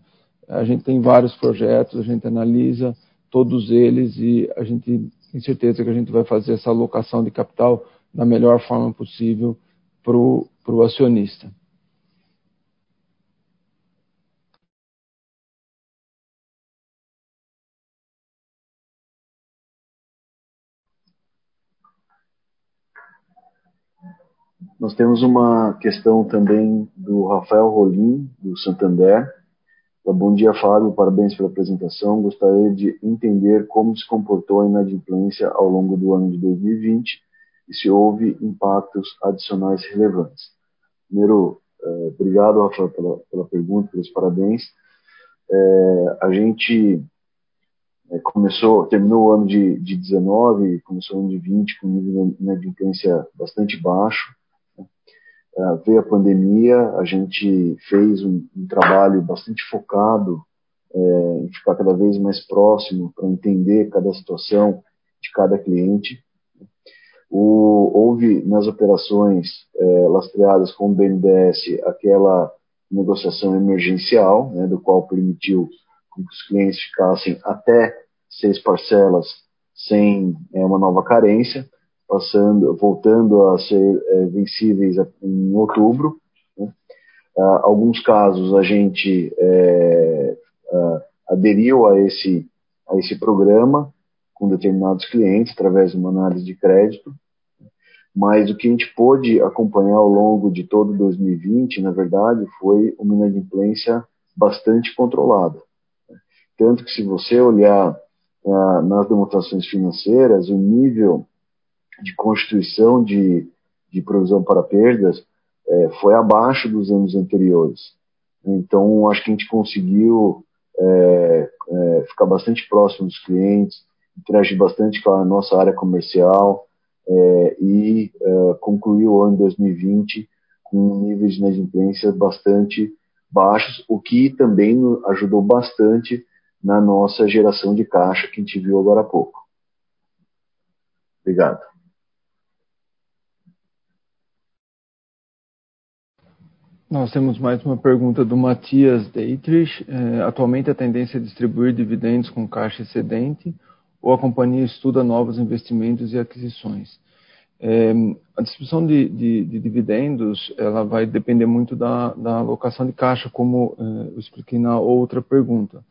A gente tem vários projetos, a gente analisa todos eles e a gente tem certeza que a gente vai fazer essa alocação de capital da melhor forma possível para o acionista. Nós temos uma questão também do Rafael Rolim, do Santander. Bom dia, Fábio. Parabéns pela apresentação. Gostaria de entender como se comportou a inadimplência ao longo do ano de 2020 e se houve impactos adicionais relevantes. Primeiro, é, obrigado, Rafael, pela, pela pergunta, pelos parabéns. É, a gente é, começou, terminou o ano de, de 19, começou o ano de 20 com nível de inadimplência bastante baixo. É, veio a pandemia, a gente fez um, um trabalho bastante focado é, em ficar cada vez mais próximo para entender cada situação de cada cliente. O, houve nas operações é, lastreadas com o BNDES aquela negociação emergencial, né, do qual permitiu que os clientes ficassem até seis parcelas sem é, uma nova carência, passando, voltando a ser é, vencíveis em outubro. Né. Ah, alguns casos a gente é, ah, aderiu a esse, a esse programa com determinados clientes através de uma análise de crédito mas o que a gente pôde acompanhar ao longo de todo 2020, na verdade, foi uma inadimplência bastante controlada. Tanto que se você olhar ah, nas demonstrações financeiras, o nível de constituição de, de provisão para perdas é, foi abaixo dos anos anteriores. Então, acho que a gente conseguiu é, é, ficar bastante próximo dos clientes, interagir bastante com a nossa área comercial, é, e é, concluiu o ano 2020 com níveis de inadimplência bastante baixos, o que também ajudou bastante na nossa geração de caixa que a gente viu agora há pouco. Obrigado. Nós temos mais uma pergunta do Matias Deitrich. É, atualmente a tendência é distribuir dividendos com caixa excedente ou a companhia estuda novos investimentos e aquisições. É, a distribuição de, de, de, dividendos ela vai depender muito da, da alocação de caixa, como é, eu expliquei na outra pergunta.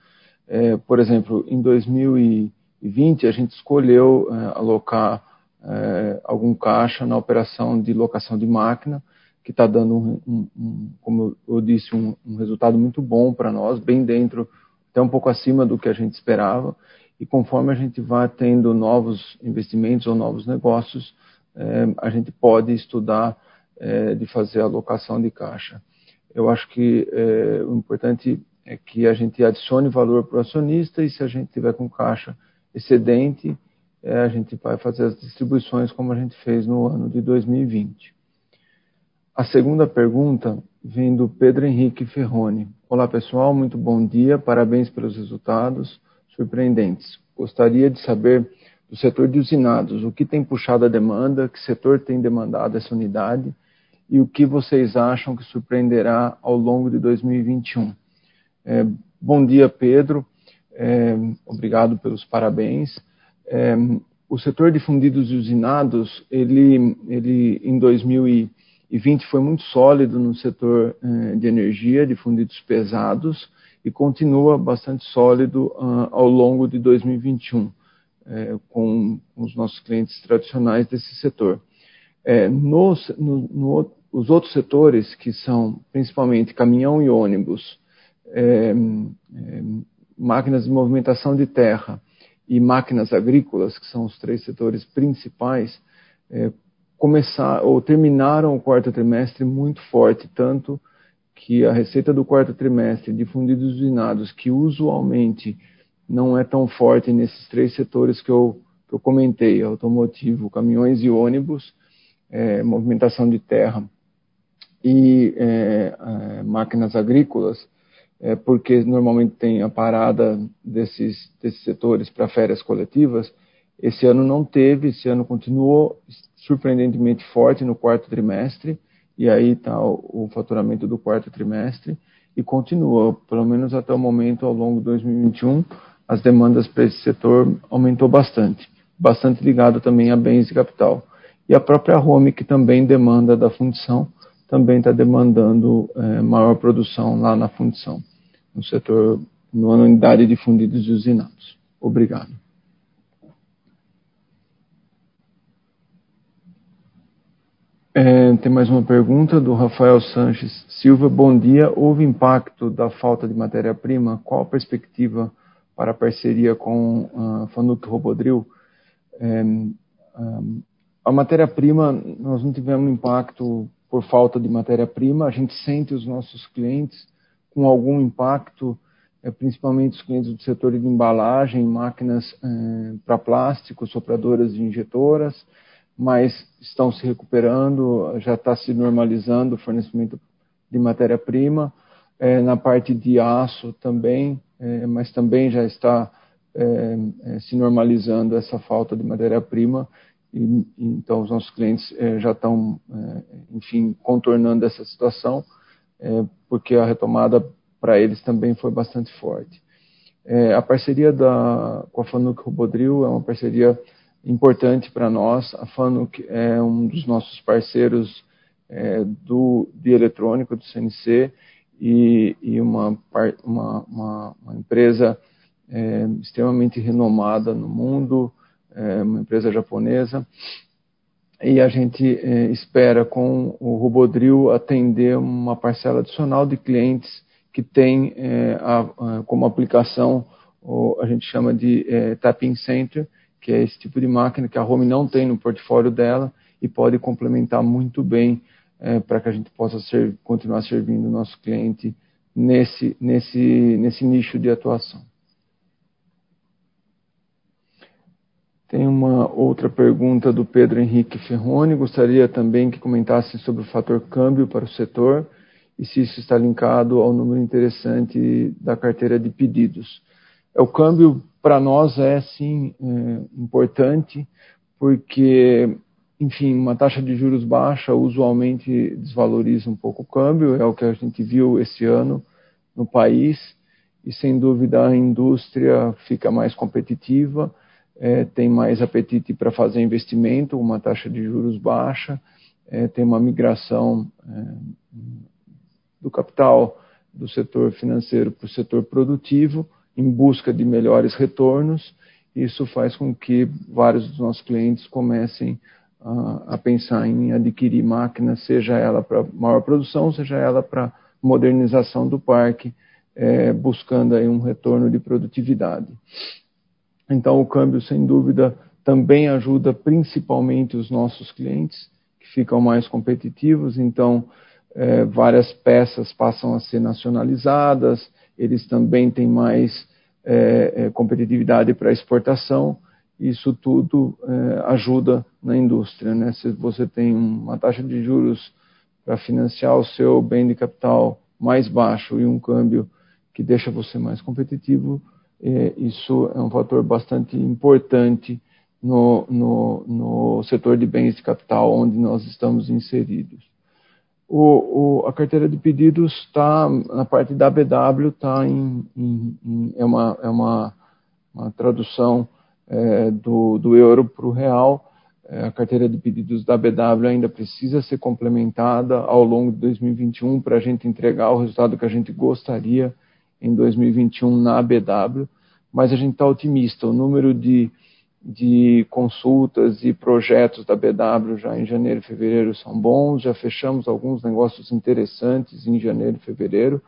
É, por exemplo, em 2020 a gente escolheu é, alocar é, algum caixa na operação de locação de máquina, que está dando, um, um, um, como eu disse, um, resultado muito bom para nós, bem dentro, até um pouco acima do que a gente esperava e conforme a gente vai tendo novos investimentos ou novos negócios, é, a gente pode estudar é, de fazer alocação de caixa. Eu acho que é, o importante é que a gente adicione valor para o acionista e se a gente tiver com caixa excedente, a gente vai fazer as distribuições como a gente fez no ano de 2020. A segunda pergunta vem do Pedro Henrique Ferroni. Olá pessoal, muito bom dia, parabéns pelos resultados surpreendentes. Gostaria de saber do setor de usinados, o que tem puxado a demanda, que setor tem demandado essa unidade e o que vocês acham que surpreenderá ao longo de 2021. É, bom dia, Pedro. É, obrigado pelos parabéns. É, o setor de fundidos e usinados, ele, ele em 2020 foi muito sólido no setor é, de energia, de fundidos pesados, e continua bastante sólido uh, ao longo de 2021, é, com os nossos clientes tradicionais desse setor. Nos, no, no, os outros setores, que são principalmente caminhão e ônibus, máquinas de movimentação de terra e máquinas agrícolas, que são os três setores principais, começar ou terminaram o quarto trimestre muito forte, tanto que a receita do quarto trimestre de fundidos usinados, que usualmente não é tão forte nesses três setores que eu, que eu comentei, automotivo, caminhões e ônibus, é, movimentação de terra e é, é, máquinas agrícolas, é, porque normalmente tem a parada desses, desses setores para férias coletivas, esse ano não teve, esse ano continuou surpreendentemente forte no quarto trimestre, e aí está o, o faturamento do quarto trimestre e continua, pelo menos até o momento, ao longo de 2021, as demandas para esse setor aumentou bastante, bastante ligado também a bens de capital. E a própria Home, que também demanda da fundição, também está demandando é, maior produção lá na fundição, no setor, na unidade de fundidos e usinados. Obrigado. É, tem mais uma pergunta do Rafael Sanches Silva. Bom dia. Houve impacto da falta de matéria-prima? Qual a perspectiva para a parceria com a uh, Fanuc Robodril? É, um, a matéria-prima, nós não tivemos impacto por falta de matéria-prima, a gente sente os nossos clientes com algum impacto, é, principalmente os clientes do setor de embalagem, máquinas é, para plástico, sopradoras e injetoras, mas estão se recuperando, já está se normalizando o fornecimento de matéria-prima. É, na parte de aço também, é, mas também já está é, é, se normalizando essa falta de matéria-prima. E, então, os nossos clientes é, já estão, é, enfim, contornando essa situação, porque a retomada para eles também foi bastante forte. a parceria da, com a Fanuc Robodril é uma parceria importante para nós. A Fanuc é um dos nossos parceiros do, de eletrônico do CNC e, e uma, uma, uma, uma, empresa é, extremamente renomada no mundo, é, uma empresa japonesa. E a gente é, espera com o Robodril atender uma parcela adicional de clientes que tem é, a, a, como aplicação, o, a gente chama de é, Tapping Center, que é esse tipo de máquina que a Home não tem no portfólio dela e pode complementar muito bem é, para que a gente possa ser, continuar servindo o nosso cliente nesse, nesse, nesse nicho de atuação. Tem uma outra pergunta do Pedro Henrique Ferroni. Gostaria também que comentasse sobre o fator câmbio para o setor e se isso está linkado ao número interessante da carteira de pedidos. É, o câmbio para nós é sim é, importante porque enfim, uma taxa de juros baixa usualmente desvaloriza um pouco o câmbio, é o que a gente viu esse ano no país, e sem dúvida a indústria fica mais competitiva, é, tem mais apetite para fazer investimento, uma taxa de juros baixa, é, tem uma migração é, do capital do setor financeiro para o setor produtivo, em busca de melhores retornos. Isso faz com que vários dos nossos clientes comecem a, a pensar em adquirir máquinas, seja ela para maior produção, seja ela para modernização do parque, é, buscando aí um retorno de produtividade. Então, o câmbio, sem dúvida, também ajuda principalmente os nossos clientes, que ficam mais competitivos. Então, é, várias peças passam a ser nacionalizadas, eles também têm mais é, é competitividade para exportação isso tudo é, ajuda na indústria. Né? Se você tem uma taxa de juros para financiar o seu bem de capital mais baixo e um câmbio que deixa você mais competitivo, é, isso é um fator bastante importante no, no, no, setor de bens de capital onde nós estamos inseridos. O, o, a carteira de pedidos está na parte da BW, está em, em, em, é uma, é uma, uma tradução é, do, do, euro para o real. É, a carteira de pedidos da BW ainda precisa ser complementada ao longo de 2021 para a gente entregar o resultado que a gente gostaria em 2021 na BW, mas a gente está otimista. O número de, de consultas e projetos da BW já em janeiro e fevereiro são bons, já fechamos alguns negócios interessantes em janeiro e fevereiro,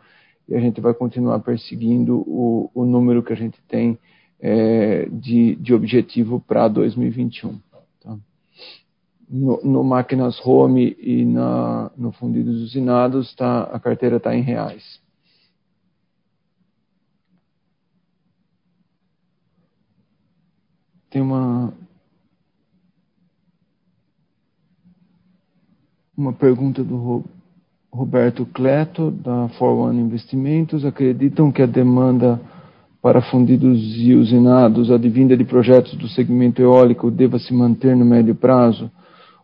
e a gente vai continuar perseguindo o, o número que a gente tem é, de, de objetivo para 2021. Tá? No, no, máquinas home e na, no fundidos usinados, tá, a carteira está em reais. Tem uma, uma pergunta do Roberto Cleto, da For One Investimentos. Acreditam que a demanda para fundidos e usinados advinda de projetos do segmento eólico deva se manter no médio prazo?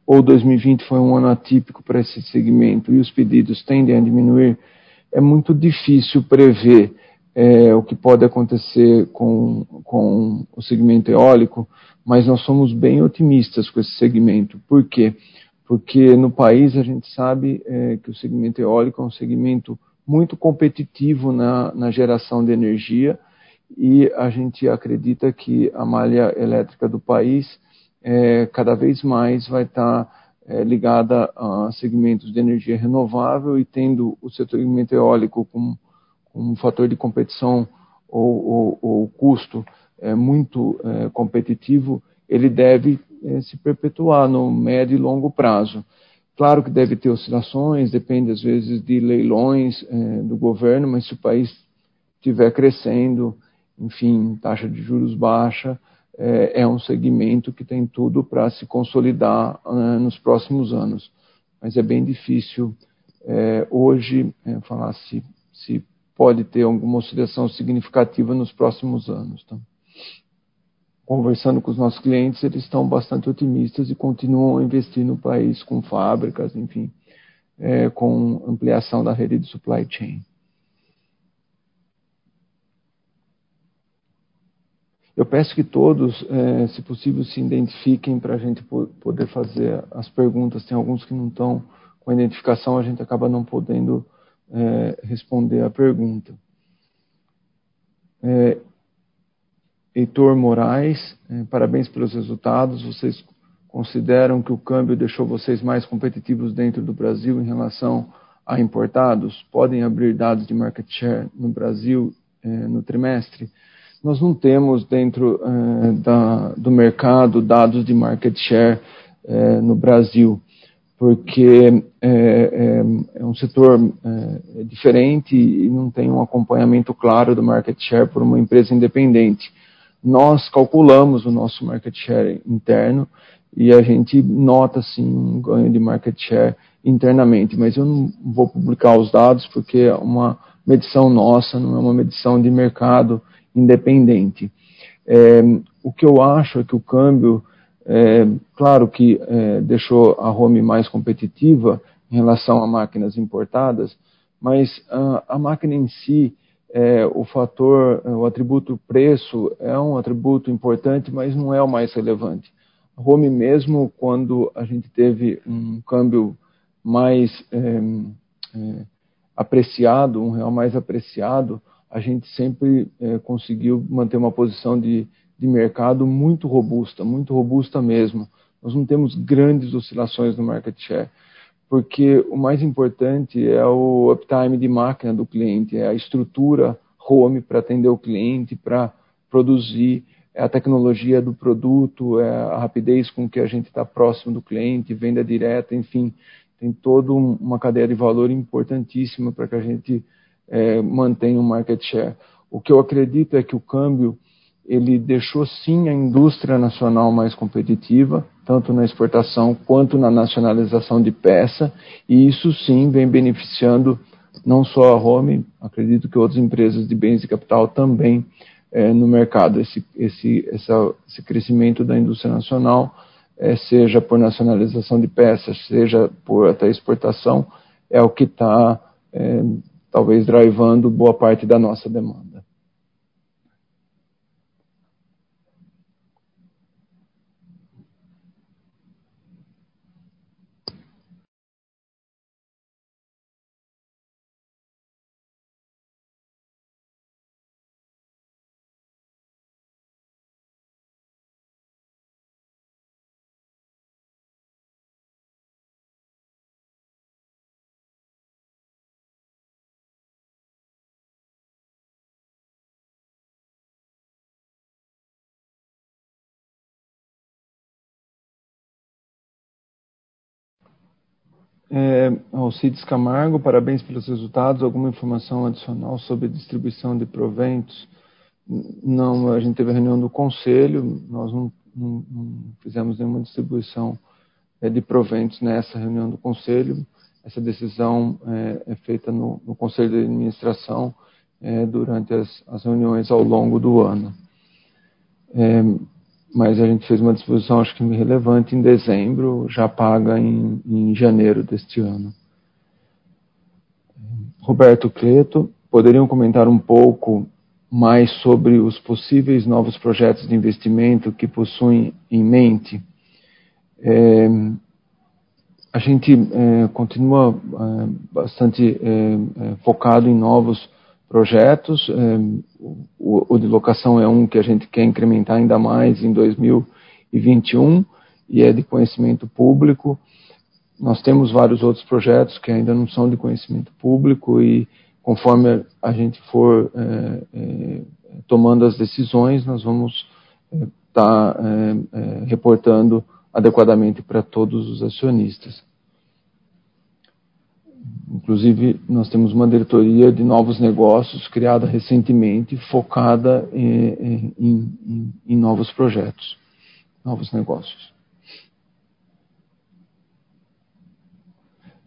Ou 2020 foi um ano atípico para esse segmento e os pedidos tendem a diminuir? É muito difícil prever é, o que pode acontecer com, com o segmento eólico, mas nós somos bem otimistas com esse segmento. Por quê? Porque no país a gente sabe é, que o segmento eólico é um segmento muito competitivo na, na geração de energia e a gente acredita que a malha elétrica do país é, cada vez mais vai estar tá, é, ligada a segmentos de energia renovável e tendo o segmento eólico como um fator de competição ou, ou, ou custo é, muito é, competitivo, ele deve é, se perpetuar no médio e longo prazo. Claro que deve ter oscilações, depende às vezes de leilões é, do governo, mas se o país estiver crescendo, enfim, taxa de juros baixa, é, é um segmento que tem tudo para se consolidar é, nos próximos anos. Mas é bem difícil é, hoje falar se, se pode ter alguma oscilação significativa nos próximos anos. Tá? conversando com os nossos clientes, eles estão bastante otimistas e continuam a investir no país com fábricas, enfim, é, com ampliação da rede de supply chain. Eu peço que todos, é, se possível, se identifiquem para a gente poder fazer as perguntas. Tem alguns que não estão com a identificação, a gente acaba não podendo é, responder a pergunta. É, Heitor Moraes, é, parabéns pelos resultados. Vocês consideram que o câmbio deixou vocês mais competitivos dentro do Brasil em relação a importados? Podem abrir dados de market share no Brasil é, no trimestre? Nós não temos dentro é, da, do mercado dados de market share no Brasil, porque é, é, um setor diferente e não tem um acompanhamento claro do market share por uma empresa independente nós calculamos o nosso market share interno e a gente nota sim um ganho de market share internamente, mas eu não vou publicar os dados porque é uma medição nossa, não é uma medição de mercado independente. É, o que eu acho é que o câmbio, é, claro que é, deixou a home mais competitiva em relação a máquinas importadas, mas a, a máquina em si, é, o fator, o atributo preço é um atributo importante, mas não é o mais relevante. A home mesmo, quando a gente teve um câmbio mais é, é, apreciado, um real mais apreciado, a gente sempre é, conseguiu manter uma posição de, de mercado muito robusta, muito robusta mesmo. Nós não temos grandes oscilações no market share porque o mais importante é o uptime de máquina do cliente, é a estrutura home para atender o cliente, para produzir, é a tecnologia do produto, é a rapidez com que a gente está próximo do cliente, venda direta, enfim, tem toda uma cadeia de valor importantíssima para que a gente é, mantenha um market share. O que eu acredito é que o câmbio ele deixou sim a indústria nacional mais competitiva, tanto na exportação quanto na nacionalização de peça, e isso sim vem beneficiando não só a Home, acredito que outras empresas de bens de capital também é, no mercado. Esse, esse, essa, esse crescimento da indústria nacional, é, seja por nacionalização de peças, seja por até exportação, é o que está é, talvez drivando boa parte da nossa demanda. É, Alcides Camargo, parabéns pelos resultados. Alguma informação adicional sobre distribuição de proventos? Não, a gente teve a reunião do conselho, nós não, não, não fizemos nenhuma distribuição é, de proventos nessa reunião do conselho. Essa decisão é, é feita no, no, conselho de administração é, durante as, as, reuniões ao longo do ano. Mas a gente fez uma disposição, acho que relevante, em dezembro, já paga em, em janeiro deste ano. Roberto Cleto, poderiam comentar um pouco mais sobre os possíveis novos projetos de investimento que possuem em mente? É, a gente é, continua é, bastante é, é, focado em novos projetos. É, o, o de locação é um que a gente quer incrementar ainda mais em 2021 e é de conhecimento público. Nós temos vários outros projetos que ainda não são de conhecimento público e conforme a gente for é, é, tomando as decisões, nós vamos estar está é, é, reportando adequadamente para todos os acionistas. Inclusive, nós temos uma diretoria de novos negócios criada recentemente, focada em, em, em, em novos projetos, novos negócios.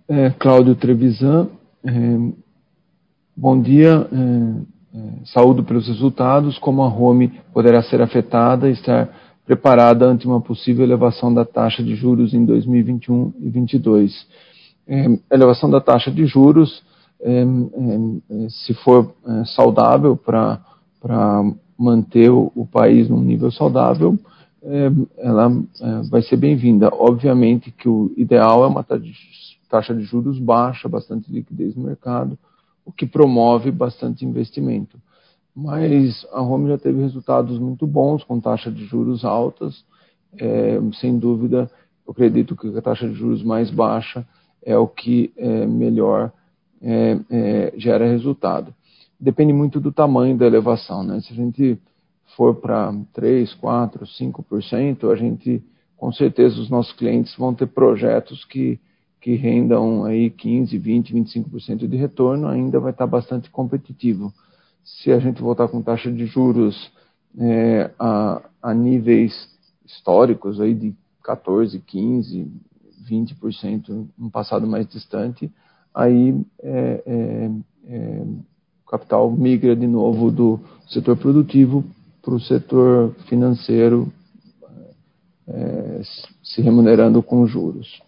É, Cláudio Trevisan, é, bom dia. É, é saúdo pelos resultados, como a Home poderá ser afetada e estar preparada ante uma possível elevação da taxa de juros em 2021 e 2022 é, elevação da taxa de juros, é, é, se for é, saudável para manter o, país num nível saudável, é, ela é, vai ser bem-vinda. Obviamente que o ideal é uma taxa de juros baixa, bastante liquidez no mercado, o que promove bastante investimento. Mas a Home já teve resultados muito bons com taxa de juros altas, sem dúvida, eu acredito que a taxa de juros mais baixa é o que é, melhor é, é, gera resultado. Depende muito do tamanho da elevação. Né? Se a gente for para 3, 4, 5%, a gente, com certeza, os nossos clientes vão ter projetos que, que rendam aí 15, 20, 25% de retorno, ainda vai estar bastante competitivo. Se a gente voltar com taxa de juros é, a, a níveis históricos aí de 14, 15, 20% no passado mais distante, aí é, é, é, o capital migra de novo do setor produtivo para o setor financeiro, é, se remunerando com juros.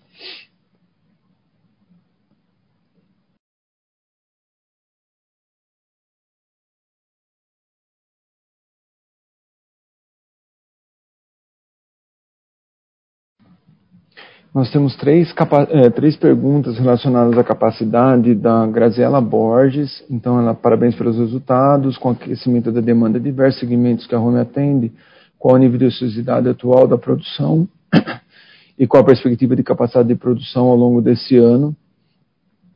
Nós temos três, é, três perguntas relacionadas à capacidade da Graziela Borges. Então, ela parabéns pelos resultados, com o aquecimento da demanda de diversos segmentos que a Home atende, qual o nível de ociosidade atual da produção e qual a perspectiva de capacidade de produção ao longo desse ano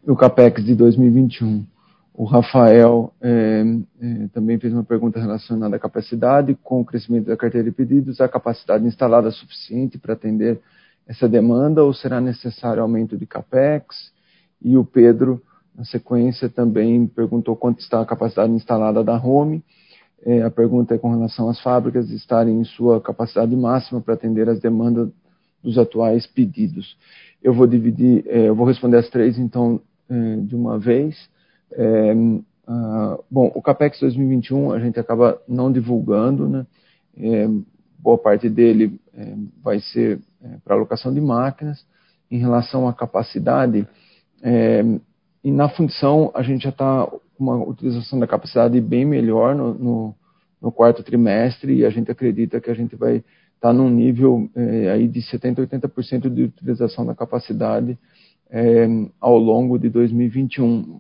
e o CAPEX de 2021. O Rafael é, é, também fez uma pergunta relacionada à capacidade, com o crescimento da carteira de pedidos, a capacidade instalada suficiente para atender essa demanda ou será necessário aumento de capex? E o Pedro, na sequência, também perguntou quanto está a capacidade instalada da Home. É, a pergunta é com relação às fábricas estarem em sua capacidade máxima para atender as demandas dos atuais pedidos. Eu vou dividir, é, eu vou responder as três então é, de uma vez. Ah, bom, o capex 2021 a gente acaba não divulgando, né? É, boa parte dele é, vai ser é, para alocação de máquinas. Em relação à capacidade, é, e na função a gente já está com uma utilização da capacidade bem melhor no, no, no, quarto trimestre e a gente acredita que a gente vai estar tá num nível é, aí de 70%, 80% de utilização da capacidade ao longo de 2021,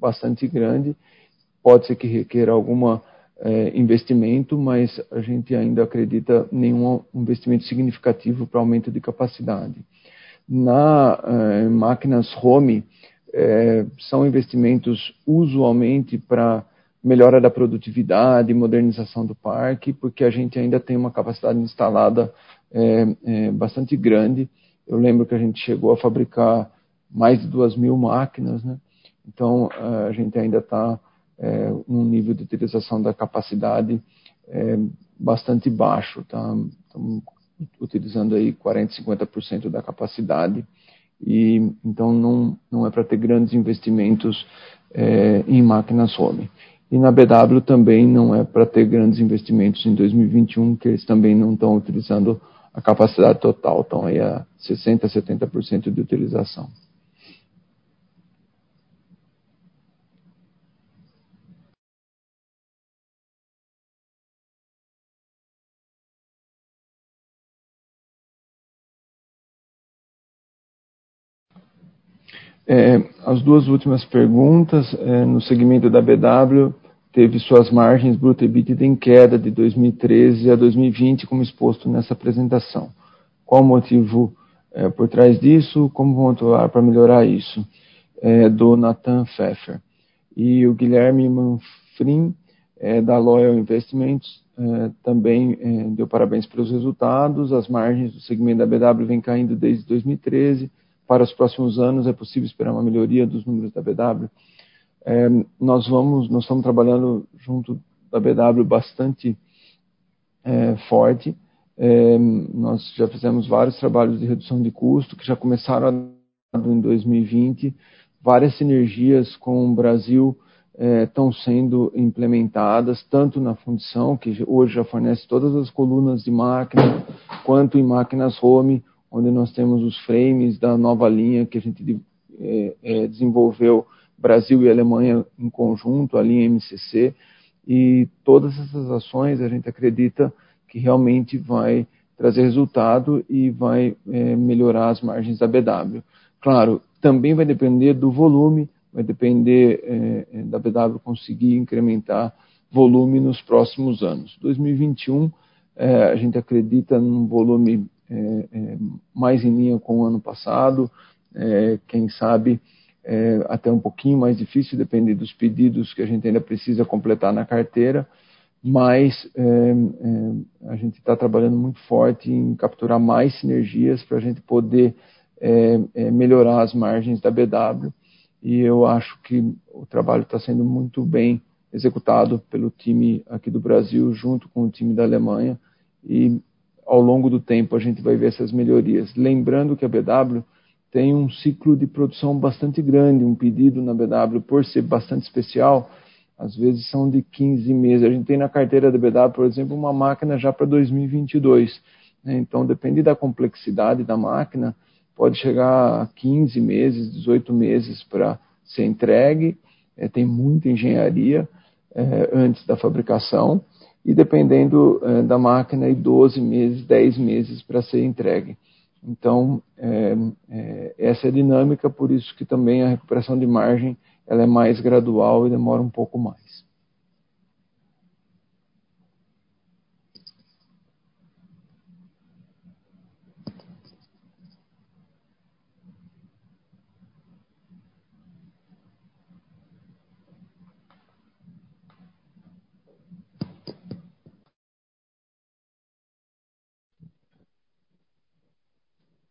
bastante grande. Pode ser que requer alguma é, investimento, mas a gente ainda acredita nenhum investimento significativo para aumento de capacidade. Na é, máquinas home, é, são investimentos usualmente para melhora da produtividade, modernização do parque, porque a gente ainda tem uma capacidade instalada é, é, bastante grande. Eu lembro que a gente chegou a fabricar mais de duas mil máquinas, né? Então a gente ainda está é, um nível de utilização da capacidade é, bastante baixo. Tá? Utilizando aí 40%, 50% da capacidade e então não, não é para ter grandes investimentos é, em máquinas home. E na BW também não é para ter grandes investimentos em 2021, que eles também não estão utilizando a capacidade total, estão aí a 60%, 70% de utilização. É, as duas últimas perguntas, é, no segmento da BW, teve suas margens bruta e EBITDA em queda de 2013 a 2020, como exposto nessa apresentação. Qual o motivo é, por trás disso? Como vão atuar para melhorar isso? É, do Nathan Pfeffer. E o Guilherme Manfrim é, da Loyal Investments é, também deu parabéns pelos resultados. As margens do segmento da BW vem caindo desde 2013. Para os próximos anos é possível esperar uma melhoria dos números da BW. É, nós vamos, nós estamos trabalhando junto da BW bastante é, forte. É, nós já fizemos vários trabalhos de redução de custo que já começaram em 2020. Várias sinergias com o Brasil estão é, sendo implementadas, tanto na fundição, que hoje já fornece todas as colunas de máquina, quanto em máquinas home, onde nós temos os frames da nova linha que a gente é, é, desenvolveu Brasil e Alemanha em conjunto, a linha MCC, e todas essas ações a gente acredita que realmente vai trazer resultado e vai é, melhorar as margens da BW. Claro, também vai depender do volume vai depender é, é da BW conseguir incrementar volume nos próximos anos. 2021, é, a gente acredita num volume é, é, mais em linha com o ano passado, é, quem sabe até um pouquinho mais difícil, depende dos pedidos que a gente ainda precisa completar na carteira, mas a gente está trabalhando muito forte em capturar mais sinergias para a gente poder melhorar as margens da BW e eu acho que o trabalho está sendo muito bem executado pelo time aqui do Brasil, junto com o time da Alemanha, e ao longo do tempo a gente vai ver essas melhorias. Lembrando que a BW tem um ciclo de produção bastante grande, um pedido na BW, por ser bastante especial, às vezes são de 15 meses. A gente tem na carteira da BW, por exemplo, uma máquina já para 2022. Né? Então, depende da complexidade da máquina, pode chegar a 15 meses, 18 meses para ser entregue, é, tem muita engenharia é, antes da fabricação, e dependendo é, da máquina, e 12 meses, 10 meses para ser entregue. Então, é, é, essa é a dinâmica, por isso que também a recuperação de margem ela é mais gradual e demora um pouco mais.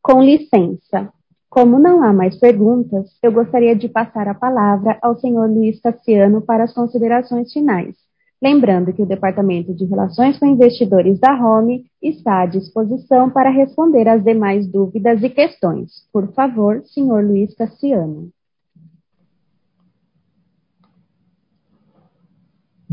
Com licença. Como não há mais perguntas, eu gostaria de passar a palavra ao senhor Luiz Cassiano para as considerações finais. Lembrando que o Departamento de Relações com Investidores da Home está à disposição para responder às demais dúvidas e questões. Por favor, senhor Luiz Cassiano.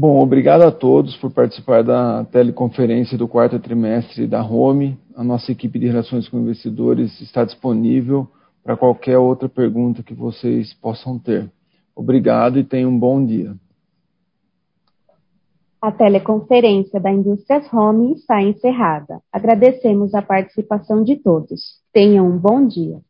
Bom, obrigado a todos por participar da teleconferência do quarto trimestre da Home. A nossa equipe de relações com investidores está disponível para qualquer outra pergunta que vocês possam ter. Obrigado e tenham um bom dia. A teleconferência da Indústrias Home está encerrada. Agradecemos a participação de todos. Tenham um bom dia.